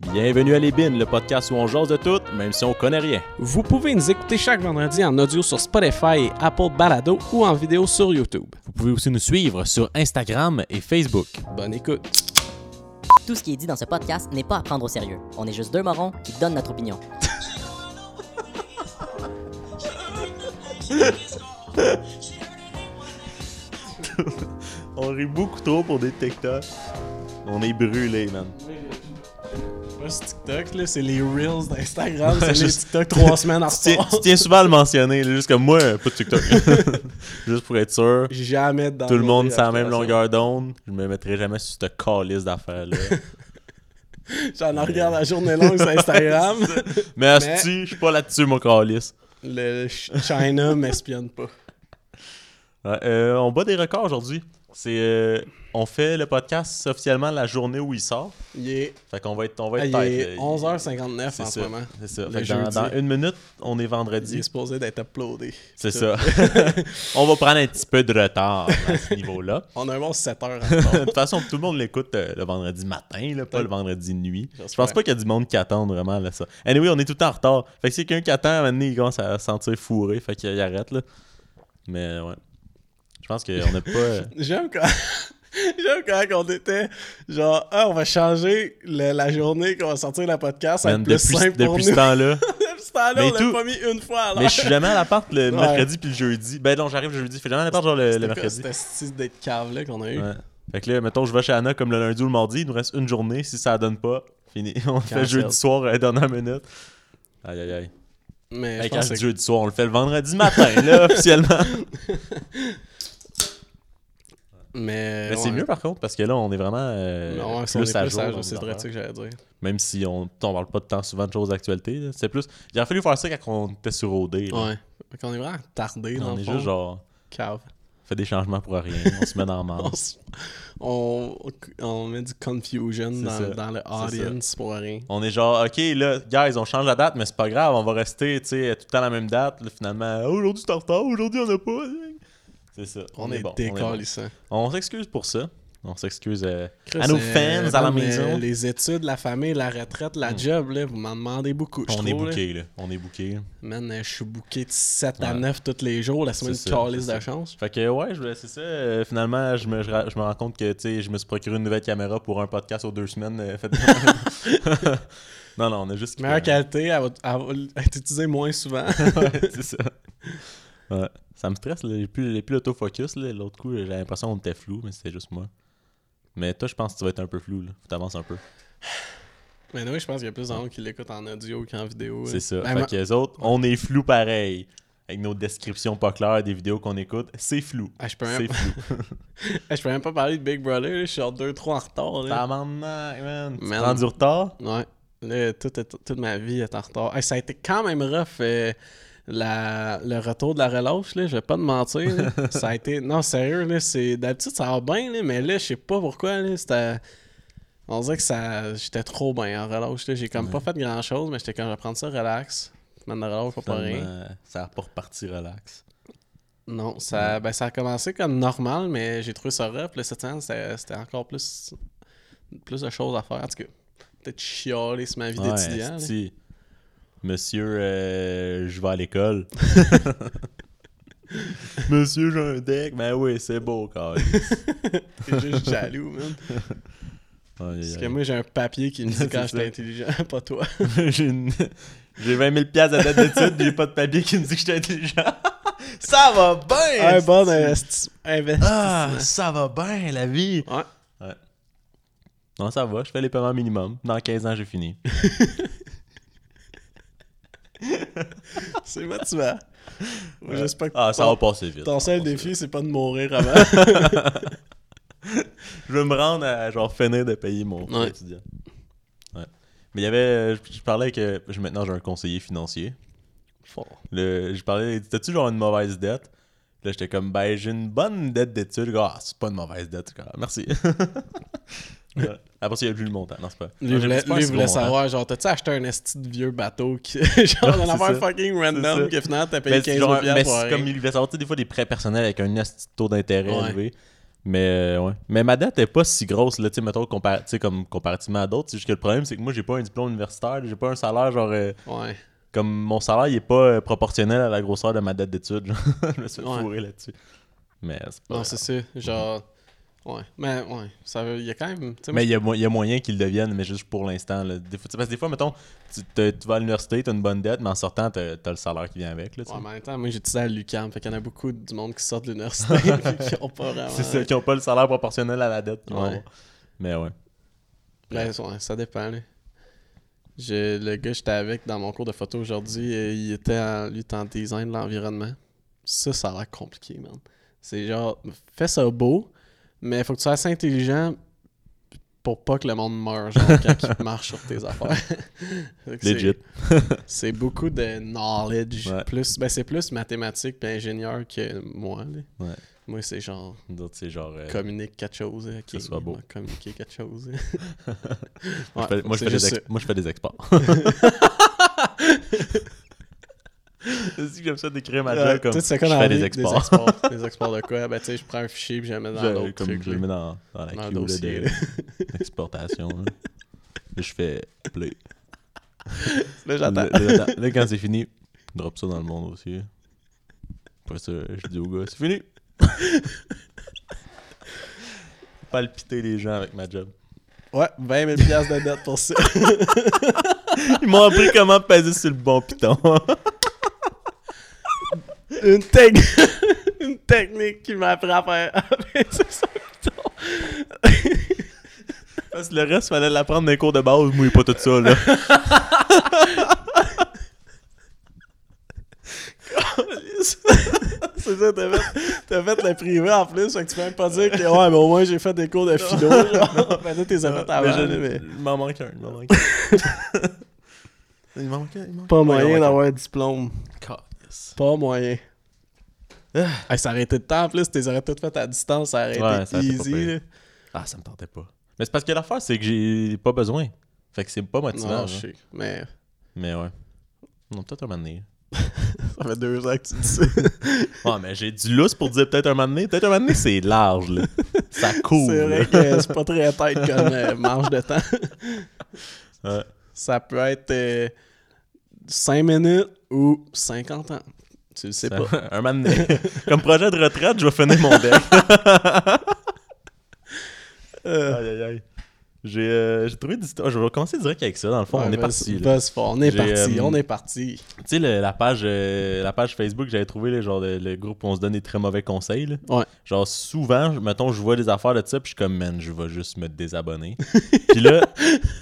Bienvenue à Les Bines, le podcast où on jase de tout, même si on connaît rien. Vous pouvez nous écouter chaque vendredi en audio sur Spotify et Apple Balado ou en vidéo sur YouTube. Vous pouvez aussi nous suivre sur Instagram et Facebook. Bonne écoute. Tout ce qui est dit dans ce podcast n'est pas à prendre au sérieux. On est juste deux morons qui donnent notre opinion. On rit beaucoup trop pour des TikTok. On est brûlés, man. TikTok, là, c'est les Reels d'Instagram, Ouais, c'est les TikTok trois semaines en Tu tu tiens souvent à le mentionner, là, juste comme moi, pas de TikTok. juste pour être sûr. Jamais dans Tout le monde sur la même longueur d'onde. Je me mettrai jamais sur cette calice d'affaires-là. J'en regarde la journée longue sur Instagram. Mais asti, je suis pas là-dessus, mon calice. Le Ch- China m'espionne pas. Ouais, euh, on bat des records aujourd'hui. C'est, euh, on fait le podcast officiellement la journée où il sort. Il est, Fait qu'on va être, on va ah, être il est là. 11h59 C'est en ce moment. C'est ça. Fait que dans, une minute, on est Il vendredi. est supposé d'être uploadé. C'est ça. on va prendre un petit peu de retard à ce niveau-là. On a un bon 7 heures de toute façon, tout le monde l'écoute euh, le vendredi matin, là, pas le vendredi nuit. Je pense pas qu'il y a du monde qui attend vraiment là, ça. Anyway, on est tout le temps en retard. Fait que si quelqu'un qui attend, à un moment donné, il commence à se sentir fourré, fait qu'il arrête là. Mais ouais. Je pense qu'on n'a pas. euh, J'aime quand... J'aime quand on était genre, ah, on va changer le- la journée qu'on va sortir le podcast. Man, plus depuis simple pour depuis nous. ce temps-là. Depuis ce temps-là, Mais on l'a pas mis une fois à l'heure. Mais je suis jamais à l'appart le Ouais. mercredi puis le jeudi. Ben non, j'arrive le jeudi. Je fais jamais à l'appart genre le, le mercredi. C'était style d'être cave là qu'on a eu? Ouais. Fait que là, mettons, je vais chez Anna comme le lundi ou le mardi. Il nous reste une journée. Si ça donne pas, fini. On le fait jeudi soir à la dernière minute. Aïe aïe aïe. Mais Hey, je quand je que jeudi soir, on le fait le vendredi matin, là, officiellement. Mais, Mais c'est mieux par contre, parce que là, on est vraiment euh, Non, si plus on est à plus jour. à c'est vrai que j'allais dire. Même si on ne parle pas de temps souvent de choses d'actualité. C'est plus. Il aurait fallu faire ça quand on était sur OD. là. Ouais. Fait qu'on est vraiment tardé dans On le est fond. juste genre. Cave. fait des changements pour rien. On se met dans le On, on, on met du confusion dans, le audience pour rien. On est genre, ok, là, guys, on change la date, mais c'est pas grave, on va rester, tu sais, tout le temps la même date. Là, finalement, Ah, aujourd'hui c'est en retard, aujourd'hui on a pas. C'est ça. On, est, on est bon. On s'excuse pour ça. On s'excuse euh, à nos fans à la maison. Les études, la famille, la retraite, la job, là, vous m'en demandez beaucoup. On est trouve, là. booké, là. On est booké. Man, euh, je suis booké de 7 à Ouais. 9 tous les jours. La semaine de calice de chance. Fait que ouais, c'est ça. euh, finalement, je me, je, ra- je me rends compte que tu sais, je me suis procuré une nouvelle caméra pour un podcast aux deux semaines. euh, fait- non, non, on a juste. Meilleure qualité, elle va, elle va être utilisée moins souvent. ouais, c'est ça. Ouais. Ça me stresse, là. J'ai plus, j'ai plus l'autofocus. là. L'autre coup, j'ai l'impression qu'on était flou, mais c'était juste moi. Mais toi, je pense que tu vas être un peu flou. Là. Faut t'avancer un peu. Mais oui, je pense qu'il y a plus de gens qui l'écoutent en audio qu'en vidéo. C'est ça. Ben, fait que les autres, on est flou pareil. Avec nos descriptions pas claires des vidéos qu'on écoute, c'est flou. Ah, je, peux C'est même... flou. Ah, je peux même pas parler de Big Brother. là. Je suis genre 2-3 en retard. là. Tabarnak, man. Tu Man. prends du retard? Ouais. Là, toute, toute- toute ma vie est en retard. Ça a été quand même rough. euh, la, le retour de la relâche, là, je vais pas te mentir. là. ça a été. Non, sérieux, là, c'est. D'habitude, ça va bien, là, mais là, je sais pas pourquoi. Là, c'était. On dirait que ça. J'étais trop bien en relâche. là. J'ai comme pas fait grand chose, mais j'étais comme je vais prendre ça relax. De relâche, pas pour rien. Ça a pas reparti relax. Non, ça, ben, ça a commencé comme normal, mais j'ai trouvé ça rough. Là, cette c'était c'était encore plus, plus de choses à faire. En tout cas, peut-être chialer sur ma vie Ouais, d'étudiant. Monsieur, euh, je vais à l'école. Monsieur, j'ai un deck. Ben oui, c'est beau, quand T'es juste jaloux, man. Parce que moi, j'ai un papier qui me dit quand j'étais intelligent, pas toi. j'ai une- j'ai 20 000 piastres à date d'études, j'ai pas de papier qui me dit que j'étais intelligent. ça va bien! un bon esti. investi- investissement. Ah, ça va bien, la vie! Ouais. Non, ça va, je fais les paiements minimum. Dans 15 ans, j'ai fini. C'est motivant. Moi, J'espère que Ah, ça ton, va passer vite. ton seul défi, c'est pas de mourir avant. Je veux me rendre à genre finir de payer mon Ouais. étudiant. Ouais. Mais il y avait. Je, je parlais que. je- Maintenant, j'ai un conseiller financier. Fort. Le, je parlais. T'as-tu genre une mauvaise dette? Là, j'étais comme, ben, j'ai une bonne dette d'études. Ah, c'est pas une mauvaise dette. Merci. Ouais. Après, ça, il y a plus le montant. Non, c'est pas. Lui, j'ai- voulait, lui savoir, genre, t'as-tu acheté un esti de vieux bateau qui. genre, un affaire fucking random que finalement t'as payé Mais c'est 15 genre- 000 mais c'est comme il voulait savoir, tu sais, des fois, des prêts personnels avec un esti de taux d'intérêt Ouais. élevé. Mais euh, ouais. Mais ma dette est pas si grosse, là, tu sais, mettons, compar- comme comparativement à d'autres. C'est juste que le problème, c'est que moi, j'ai pas un diplôme universitaire, j'ai pas un salaire, genre. euh, Ouais. comme mon salaire, il est pas euh, proportionnel à la grosseur de ma dette d'études. je me suis fourrer là-dessus. Mais c'est pas. Non, c'est ça. Genre. Ouais. Mais ouais. Ça veut. Il y a quand même. Mais il y, a mo- il y a moyen qu'ils le deviennent, mais juste pour l'instant. là. Des fois, parce que des fois, mettons, tu, tu vas à l'université, tu as une bonne dette, mais en sortant, tu as, le salaire qui vient avec. Là. Ouais, mais en même temps, moi j'ai étudié à l'UQAM, fait qu'il y en a beaucoup du monde qui sortent de l'université qui ont pas vraiment. c'est ça, qui n'ont pas le salaire proportionnel à la dette. Ouais. Mais ouais. Ouais, ouais, ça dépend. Là. Je- le gars que j'étais avec dans mon cours de photo aujourd'hui, il était en, lui, en design de l'environnement. Ça, ça a l'air compliqué, man. C'est genre, fais ça beau, mais faut que tu sois assez intelligent pour pas que le monde meure, genre, quand il marche sur tes affaires. Que Legit. C'est beaucoup de knowledge. Ouais. Plus, ben, c'est plus mathématique et ingénieur que moi. là. Ouais. Moi, c'est genre D'autres, c'est genre. euh, communique quelque chose. euh, Ok, soit beau. communiquer quelque chose. moi, je fais, moi, je fais des ex- moi, je fais des exports. Si j'aime ça d'écrire ma Euh, job comme je fais des exports. Des exports. Des exports de quoi? Ben, tu sais, je prends un fichier puis je le mets dans l'autre comme truc. je le mets dans, dans la Dans queue dossier, de- d'exportation. je fais play. Là, j'attends. là, là, là, quand c'est fini, drop ça dans le monde aussi. Après ça, je dis au gars, c'est fini. Palpiter les gens avec ma job. Ouais, 20 000 piastres de dette pour ça. Ils m'ont appris comment peser sur le bon piton. Une, tec- Une technique qui m'a appris à faire. C'est ça, putain. Parce que le reste, fallait l'apprendre dans les cours de base. Moi, pas tout ça, là. C'est ça, t'as fait, t'as fait le privé en plus, fait que tu peux même pas dire que ouais, mais au moins j'ai fait des cours de philo. Genre. Ben là, t'es fait Mais avant, je- mais Il m'en manque un. Il m'en manque un. il m'en manque un. il m'en manque pas. Ouais, moyen d'avoir un diplôme. Pas moyen. Hey, ça aurait été de temps en plus, t'es aurais tout fait à distance, ça aurait Ouais, été ça easy. Ah, ça me tentait pas. Mais c'est parce que l'affaire, c'est que j'ai pas besoin. Fait que c'est pas motivant. Non, je sais. Mais Mais ouais. Non, peut-être un moment donné. ça fait deux ans que tu dis ça. Ouais, mais j'ai du lousse pour dire peut-être un moment donné. Peut-être un moment donné, c'est large, là. Ça couvre. C'est vrai que c'est pas très tête comme euh, marge de temps. Ouais. Ça peut être 5 minutes ou 50 ans. Tu le sais pas. un donné. Comme projet de retraite, je vais finir mon deck. Euh, aïe, aïe, aïe. J'ai euh, trouvé oh, je vais commencer direct avec ça. Dans le fond, on est parti. fort. On est parti, euh, on est parti. Tu sais, la, page, euh, la page Facebook j'avais trouvé, là, genre le, le groupe où on se donne des très mauvais conseils. là. Ouais. Genre, souvent, mettons, je vois des affaires de ça, puis je suis comme, man, je vais juste me désabonner. puis là,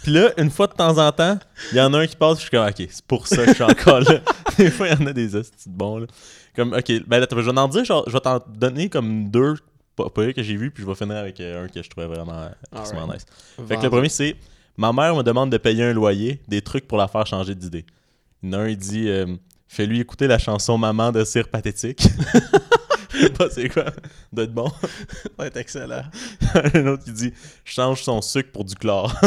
puis là, une fois de temps en temps, il y en a un qui passe, puis je suis comme, ok, c'est pour ça que je suis encore là. des fois, il y en a des hosties bons, là. Comme, ok, ben là, je vais en dire, genre, je vais t'en donner comme deux, pas, pas que j'ai vu, puis je vais finir avec euh, un que je trouvais vraiment, euh, vraiment Alright. nice. Fait que le premier, c'est Ma mère me demande de payer un loyer, des trucs pour la faire changer d'idée. En un, il dit euh, Fais-lui écouter la chanson Maman de Cire Pathétique. Je sais pas c'est quoi. Doit être bon. Être excellent. un autre, il dit Change son sucre pour du chlore.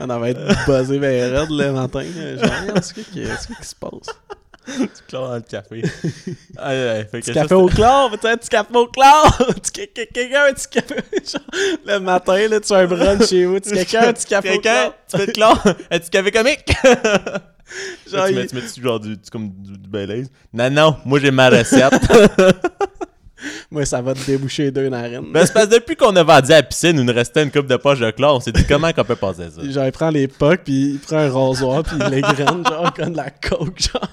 On va être buzzé vers raide le matin. Genre, est-ce qui se passe? du chlore dans le café. Aïe, aïe, fait que Du ça, café au chlore, peut-être du café au chlore! Tu- que- que- Quelqu'un un petit café. genre, le matin, là, tu as un brunch chez vous. Tu quelqu'un un petit café au chlore. tu fais de chlore? Un petit café comique? Genre, tu, mets, tu mets-tu genre du, du- comme du, du Baileys? Non, non, moi j'ai ma recette. Moi, ça va te déboucher deux narines. ben, c'est parce que depuis qu'on a vendu à la piscine, il nous restait une coupe de poche de chlore. On s'est dit comment qu'on peut passer ça? Genre, il prend les pucks, puis il prend un rasoir, puis il les graine, genre, comme de la coke, genre.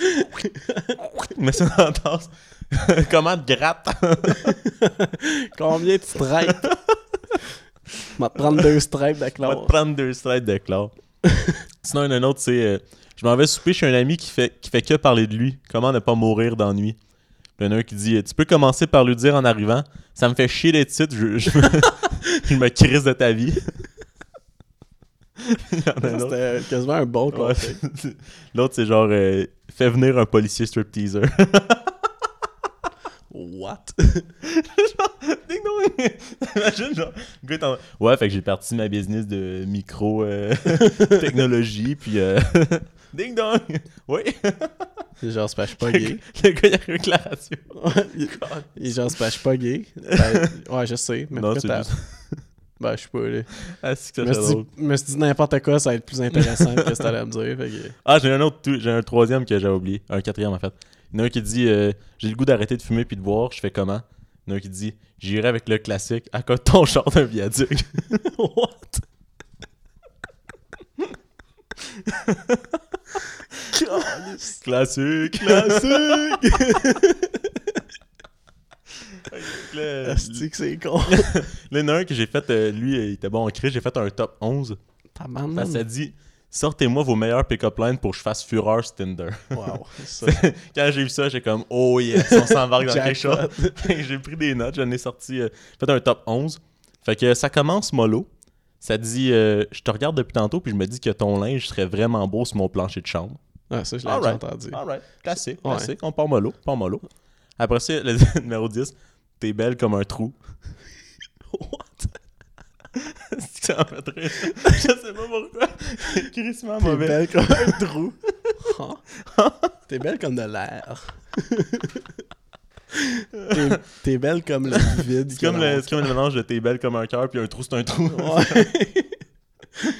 Mais ça dans la tasse. Comment te gratte? Combien de stripes? On va te prendre deux stripes de On va chlore. te prendre deux slides de chlore. Sinon, il y en a un autre, c'est. euh, je m'en vais souper chez un ami qui fait, qui fait que parler de lui. Comment ne pas mourir d'ennui? Il y en a un qui dit Tu peux commencer par lui dire en arrivant Ça me fait chier d'être ici, je, je, me, je me crise de ta vie. C'était quasiment un bon Ouais. L'autre, c'est genre euh, Fais venir un policier stripteaser. What? Ding dong! Imagine, genre, gars Ouais, fait que j'ai parti ma business de micro-technologie, puis euh, ding dong! Oui! Genre, c'est pas, pas le gay. gars, il arrive avec la radio. Ouais, il- il est genre, c'est pas, gay. Ben, ouais, je sais. Mais Non, c'est juste. Ben, je sais pas, là. Ah, c'est Je que ça drôle. je me suis dit n'importe quoi, ça va être plus intéressant que ce que t'allais me dire. Fait que... Ah, j'ai un autre, tout- j'ai un troisième que j'avais oublié. Un quatrième, en fait. Il y en a un qui dit euh, J'ai le goût d'arrêter de fumer puis de boire, je fais comment? Il y en a un qui dit J'irai avec le classique à côté de ton char d'un viaduc? What? Classique Classique! Asti que c'est con. là, il y en a un que j'ai fait, euh, lui, il était bon en cri, j'ai fait un top 11. Ta bande, Parce que ça dit Sortez-moi vos meilleurs pick-up lines pour que je fasse fureur sur Tinder. Wow. Ça, Quand j'ai vu ça, j'ai comme Oh yes, on s'embarque dans quelque chose. j'ai pris des notes, j'en ai sorti, euh, fait un top 11. Fait que ça commence mollo. Ça dit euh, Je te regarde depuis tantôt, puis je me dis que ton linge serait vraiment beau sur mon plancher de chambre. Ouais, ça, je l'ai entendu. Alright, classique, Ouais. classique. On part mollo, part mollo. Après ça, le numéro 10, T'es belle comme un trou. What? C'est que ça m'a fait rire. Je sais pas pourquoi. Crissement T'es mauvais. belle comme un trou. Hein? T'es belle comme de l'air. T'es- T'es belle comme le vide. C'est comme, le, c'est comme le mélange de t'es belle comme un cœur puis un trou c'est un trou. Ouais.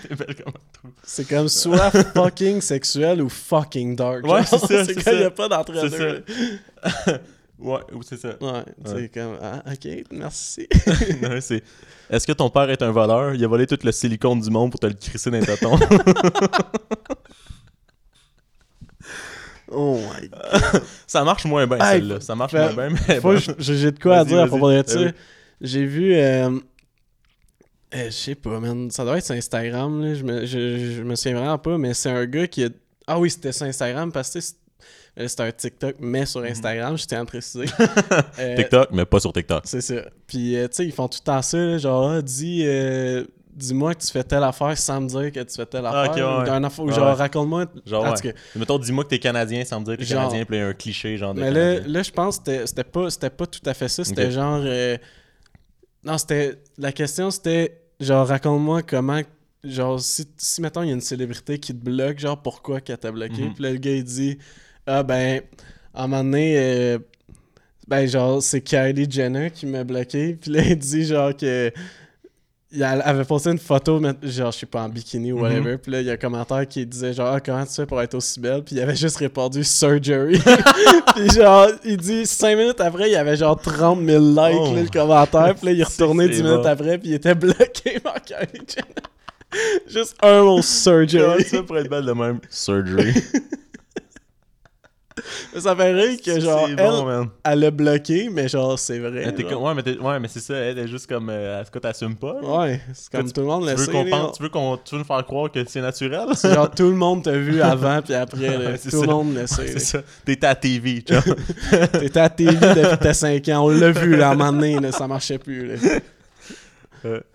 t'es belle comme un trou. C'est comme soit fucking sexuel ou fucking dark. Ouais, c'est ça, C'est c'est quand il n'y a pas d'entre-deux. Ouais, ou c'est ça. Ouais, c'est comme, ah, ok, merci. Non, c'est. Est-ce que ton père est un voleur? Il a volé tout le silicone du monde pour te le crisser dans les. Oh my god. ça marche moins bien, Hey, celle-là. Ça marche moins bien, mais. Bon. j'ai de quoi à dire à propos de ça. Eh. J'ai vu. euh, euh, je sais pas, man. Ça doit être sur Instagram. Là. Je, me, je, je me souviens vraiment pas, mais c'est un gars qui a. Ah oui, c'était sur Instagram parce que c'est- euh, c'était un TikTok, mais sur Instagram, je tiens à préciser. Euh, TikTok, mais pas sur TikTok. C'est ça. Puis, euh, tu sais, ils font tout le temps ça, là, genre, ah, dis, euh, dis-moi que tu fais telle affaire sans me dire que tu fais telle Ah, affaire. ou ouais. d'un affaire- ou Ouais, genre, raconte-moi. Genre, en ouais. tout cas, Mettons, dis-moi que t'es Canadien sans me dire que t'es Genre- Canadien, puis un cliché genre de. Mais là, Canadien. là, je pense que c'était- pas, c'était pas tout à fait ça. C'était genre. Non, c'était. La question, c'était genre, raconte-moi comment. Genre, si, si mettons, il y a une célébrité qui te bloque, genre, pourquoi qu'elle t'a bloqué? Mhm. Puis là, le gars, il dit Ah, ben, à un moment donné, euh, ben, genre, c'est Kylie Jenner qui m'a bloqué. Puis là, il dit, genre, que. Il avait posté une photo, mais- genre, je sais pas, en bikini ou Mhm. whatever. Puis là, il y a un commentaire qui disait, genre, ah, comment tu fais pour être aussi belle? Puis il avait juste répondu surgery. puis genre, il dit, 5 minutes après, il y avait genre 30 000 likes, Oh. là, le commentaire. Puis là, il est retourné c'est 10 minutes bon. après, puis il était bloqué par Kylie Jenner. Juste un mot Comment surgery. ça pour être belle de même? Surgery. Mais ça fait rire que genre, elle, bon, man. elle l'a bloqué, mais genre, c'est vrai. Genre. comme- ouais, mais, t'es- ouais, mais c'est ça, elle est juste comme. Euh, est-ce que t'assumes pas? là? Ouais, c'est comme Tu- tout le monde Tu le veux sait. qu'on là. pense- tu veux qu'on tu veux nous faire croire que c'est naturel? C'est genre tout le monde t'a vu avant puis après. là. Ouais, c'est tout le monde le sait. c'est ça. T'es à TV, tu vois. T'étais à TV depuis tes 5 ans. On l'a vu là, à un moment donné, là, ça marchait plus. Là.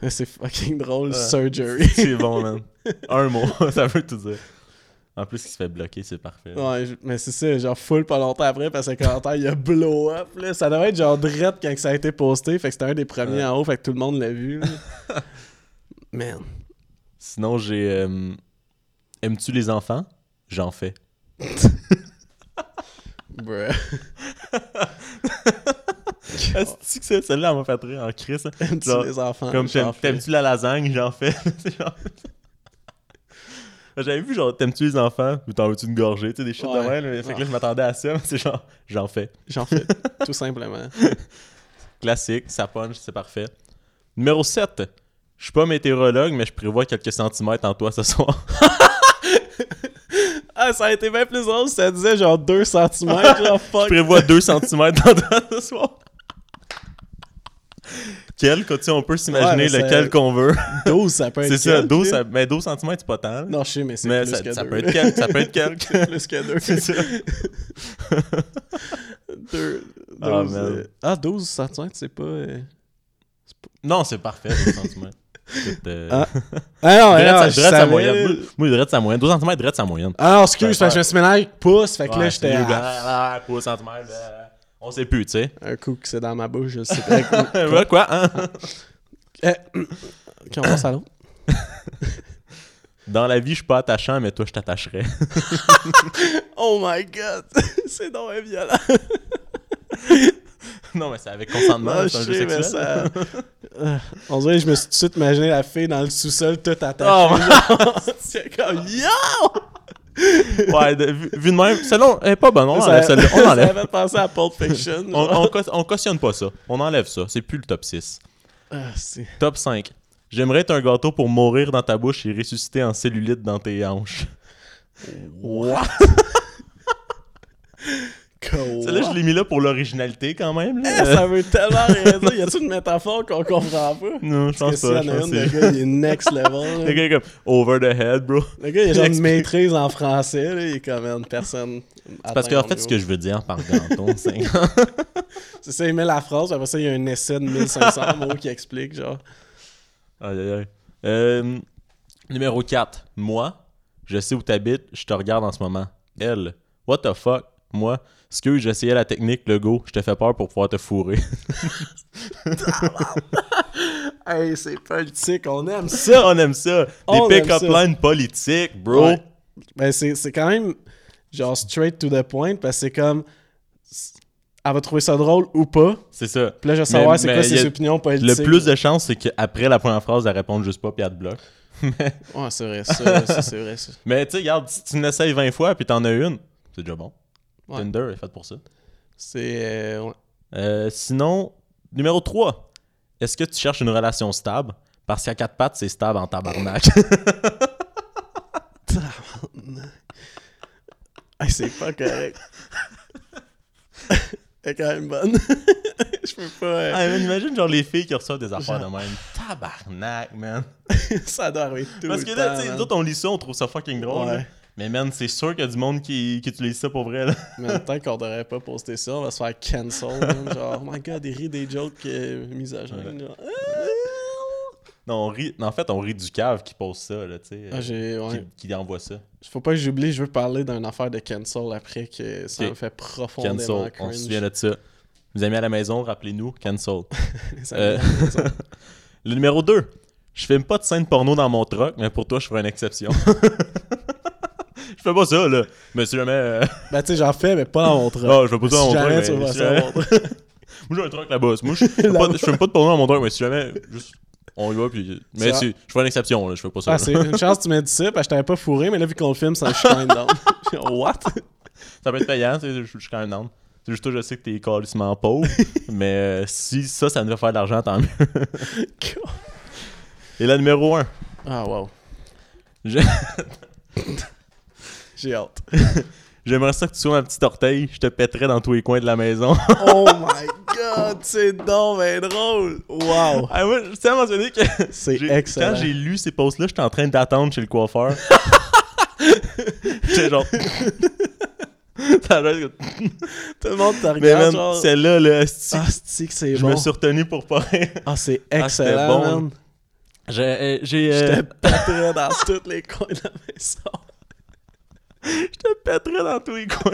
C'est fucking drôle, surgery. c'est bon, man. Un mot, ça veut tout dire. En plus, il se fait bloquer, c'est parfait. Ouais, mais c'est ça, genre full pas longtemps après, parce que le commentaire il a blow up. Là. Ça devait être genre drette quand ça a été posté, fait que c'était un des premiers Ouais. en haut, fait que tout le monde l'a vu. là. Man. Sinon, j'ai. euh, Aimes-tu les enfants? J'en fais. Bruh. Est-ce que celle-là, elle m'a fait rire en crise? Aimes-tu les enfants? Comme t'aimes-tu la lasagne? J'en fais. Genre- J'avais vu genre t'aimes-tu les enfants? Ou t'en veux-tu une gorgée, tu sais, des shit de Ouais. même. là. Fait que là, je m'attendais à ça, mais c'est genre, j'en fais. J'en fais, tout simplement. Classique, ça punch, c'est parfait. Numéro 7. Je suis pas météorologue, mais je prévois quelques centimètres en toi ce soir. Ah, ça a été bien plus drôle si ça disait genre 2 cm, genre Je fuck. prévois 2 centimètres dans toi ce soir. Quel, quand tu sais, on peut s'imaginer Ouais, lequel qu'on veut. 12, ça peut être C'est ça, quelque, 12, là. ça- mais 12 cm, c'est pas tant. là. Non, je sais, mais c'est plus ça, que ça deux, peut là. être quel, ça peut être quel? C'est plus que 2. C'est ça. Deux- Ah, 12, man. euh, ah, 12 cm, c'est pas. euh, Non, c'est parfait, 12 cm. Euh, Ah. Ah non, Drette non, sa- je drette sa savais. moyenne. Moi, drette sa moyenne. 12 cm, drette sa moyenne. Ah non, excuse, parce que je me suis avec pouce, fait que là, Ouais, j'étais c'est mieux, à ah, ah, pouce, centimètre, ah, On sait plus, tu sais. un coup que c'est dans ma bouche, je sais pas. Ouais, quoi, hein? Ok, on passe à l'autre? Dans la vie, je suis pas attachant, mais toi, je t'attacherais. Oh my god! c'est donc violent. non, mais c'est avec consentement, Ah, c'est un je jeu sais, mais sexuel. ça... Euh, on dirait que je me suis tout de suite imaginé la fille dans le sous-sol toute Oh, attachée. genre. C'est comme Yo! Ouais, de- vu, vu de même, celle-là, elle est pas bonne, on Ça- enlève celle-là. On enlève. avait pensé à Pulp Fiction. On, on, cau- on cautionne pas ça. On enlève ça. C'est plus le top 6. Ah. Top 5. J'aimerais être un gâteau pour mourir dans ta bouche et ressusciter en cellulite dans tes hanches. What? Quoi? Celle-là, je l'ai mis là pour l'originalité quand même. Eh, Là. ça veut tellement rien dire. Y a-tu une métaphore qu'on comprend pas? non, je pense que pas. en pense une, le c'est- gars, il est next level. là. Le gars est comme over the head, bro. Le gars, il a genre une maîtrise en français. Là. Il est comme une personne. Parce qu'en fait, ce que je veux dire par gâteau, c'est. C'est ça, il met la phrase, après ça, il y a un essai de 1500 mots qui explique, genre. Aïe, aïe, aïe. Euh, numéro 4. Moi, je sais où t'habites, je te regarde en ce moment. Elle. What the fuck? Moi, excuse, j'essayais la technique, le go, je te fais peur pour pouvoir te fourrer. Hey, c'est politique, on aime ça. On aime ça. Des On pick-up lines politiques, bro. Ouais. Ben, c'est quand même, genre, straight to the point, parce que c'est comme. Elle va trouver ça drôle ou pas. C'est ça. Puis là, je veux savoir c'est quoi ses opinions politiques. Le plus de chance, c'est qu'après la première phrase, elle répond juste pas, puis elle te bloque. Ouais, c'est vrai, ça, c'est vrai, ça. Mais tu sais, regarde, si tu l'essayes 20 fois, puis t'en as une, c'est déjà bon. Ouais. Tinder est fait pour ça. C'est. euh, ouais. Euh, sinon, numéro 3. Est-ce que tu cherches une relation stable? Parce qu'à quatre pattes, c'est stable en tabarnak. Hey, c'est pas correct. Elle est quand même bonne. Je peux pas. euh, Ah, imagine genre les filles qui reçoivent des affaires de même. Tabarnak, man. ça doit arriver tout Parce le que là, tu sais, nous autres, on lit ça, on trouve ça fucking drôle. Ouais. Mais man, c'est sûr qu'il y a du monde qui, qui utilise ça pour vrai. Là. Mais en même temps qu'on devrait pas poster ça, on va se faire cancel. man. Genre, oh my god, il rit des jokes euh, misogynes. genre. Non, on rit. En fait, on rit du cave qui pose ça, là, tu sais. Ah. Ouais. qui, qui envoie ça. Faut pas que j'oublie, je veux parler d'une affaire de cancel après que ça me fait profondément Cancel. On se souvient de ça. Vous amis à la maison, rappelez-nous, cancel. Euh, Le numéro 2. Je filme pas de scène porno dans mon truck, mais pour toi, je ferai une exception. Je fais pas ça, là. Mais si jamais. euh, Ben, tu sais, j'en fais, mais pas dans mon truck. Ah, je fais pas ça dans Si jamais tu vas si faire jamais- ça truck. Moi, j'ai un truck là-bas. Moi, je fais pas, je fais pas de porno dans mon truck, mais si jamais. Juste, on y va, puis. Mais si, je ferai une exception, là. Je fais pas ça. Ah, là. c'est une chance que tu m'as dit ça, parce que je t'avais pas fourré, mais là, vu qu'on le filme, ça je suis quand même down. What? Ça peut être payant, tu sais, je je suis quand même down. C'est juste toi, je sais que t'es calissement pauvre. mais euh, si ça, ça me fait faire de l'argent, tant mieux. Et la numéro 1. Ah, wow. Je- J'ai hâte. J'aimerais ça que tu sois ma petite orteil. Je te pèterais dans tous les coins de la maison. Oh my god, c'est donc ben drôle. Wow. ah, moi, je tiens à mentionner que. C'est excellent. Quand j'ai lu ces posts-là, j'étais en train d'attendre chez le coiffeur. J'étais genre. A l'air Tout le monde regarde, man, genre... celle-là, là, esti, Ah, c'est que c'est je bon. me suis retenu pour pas rien. Ah, c'est Ah, excellent, bon. man. J'ai. euh, Je euh, dans tous les coins de la maison. Je te pèterais dans tous les coins.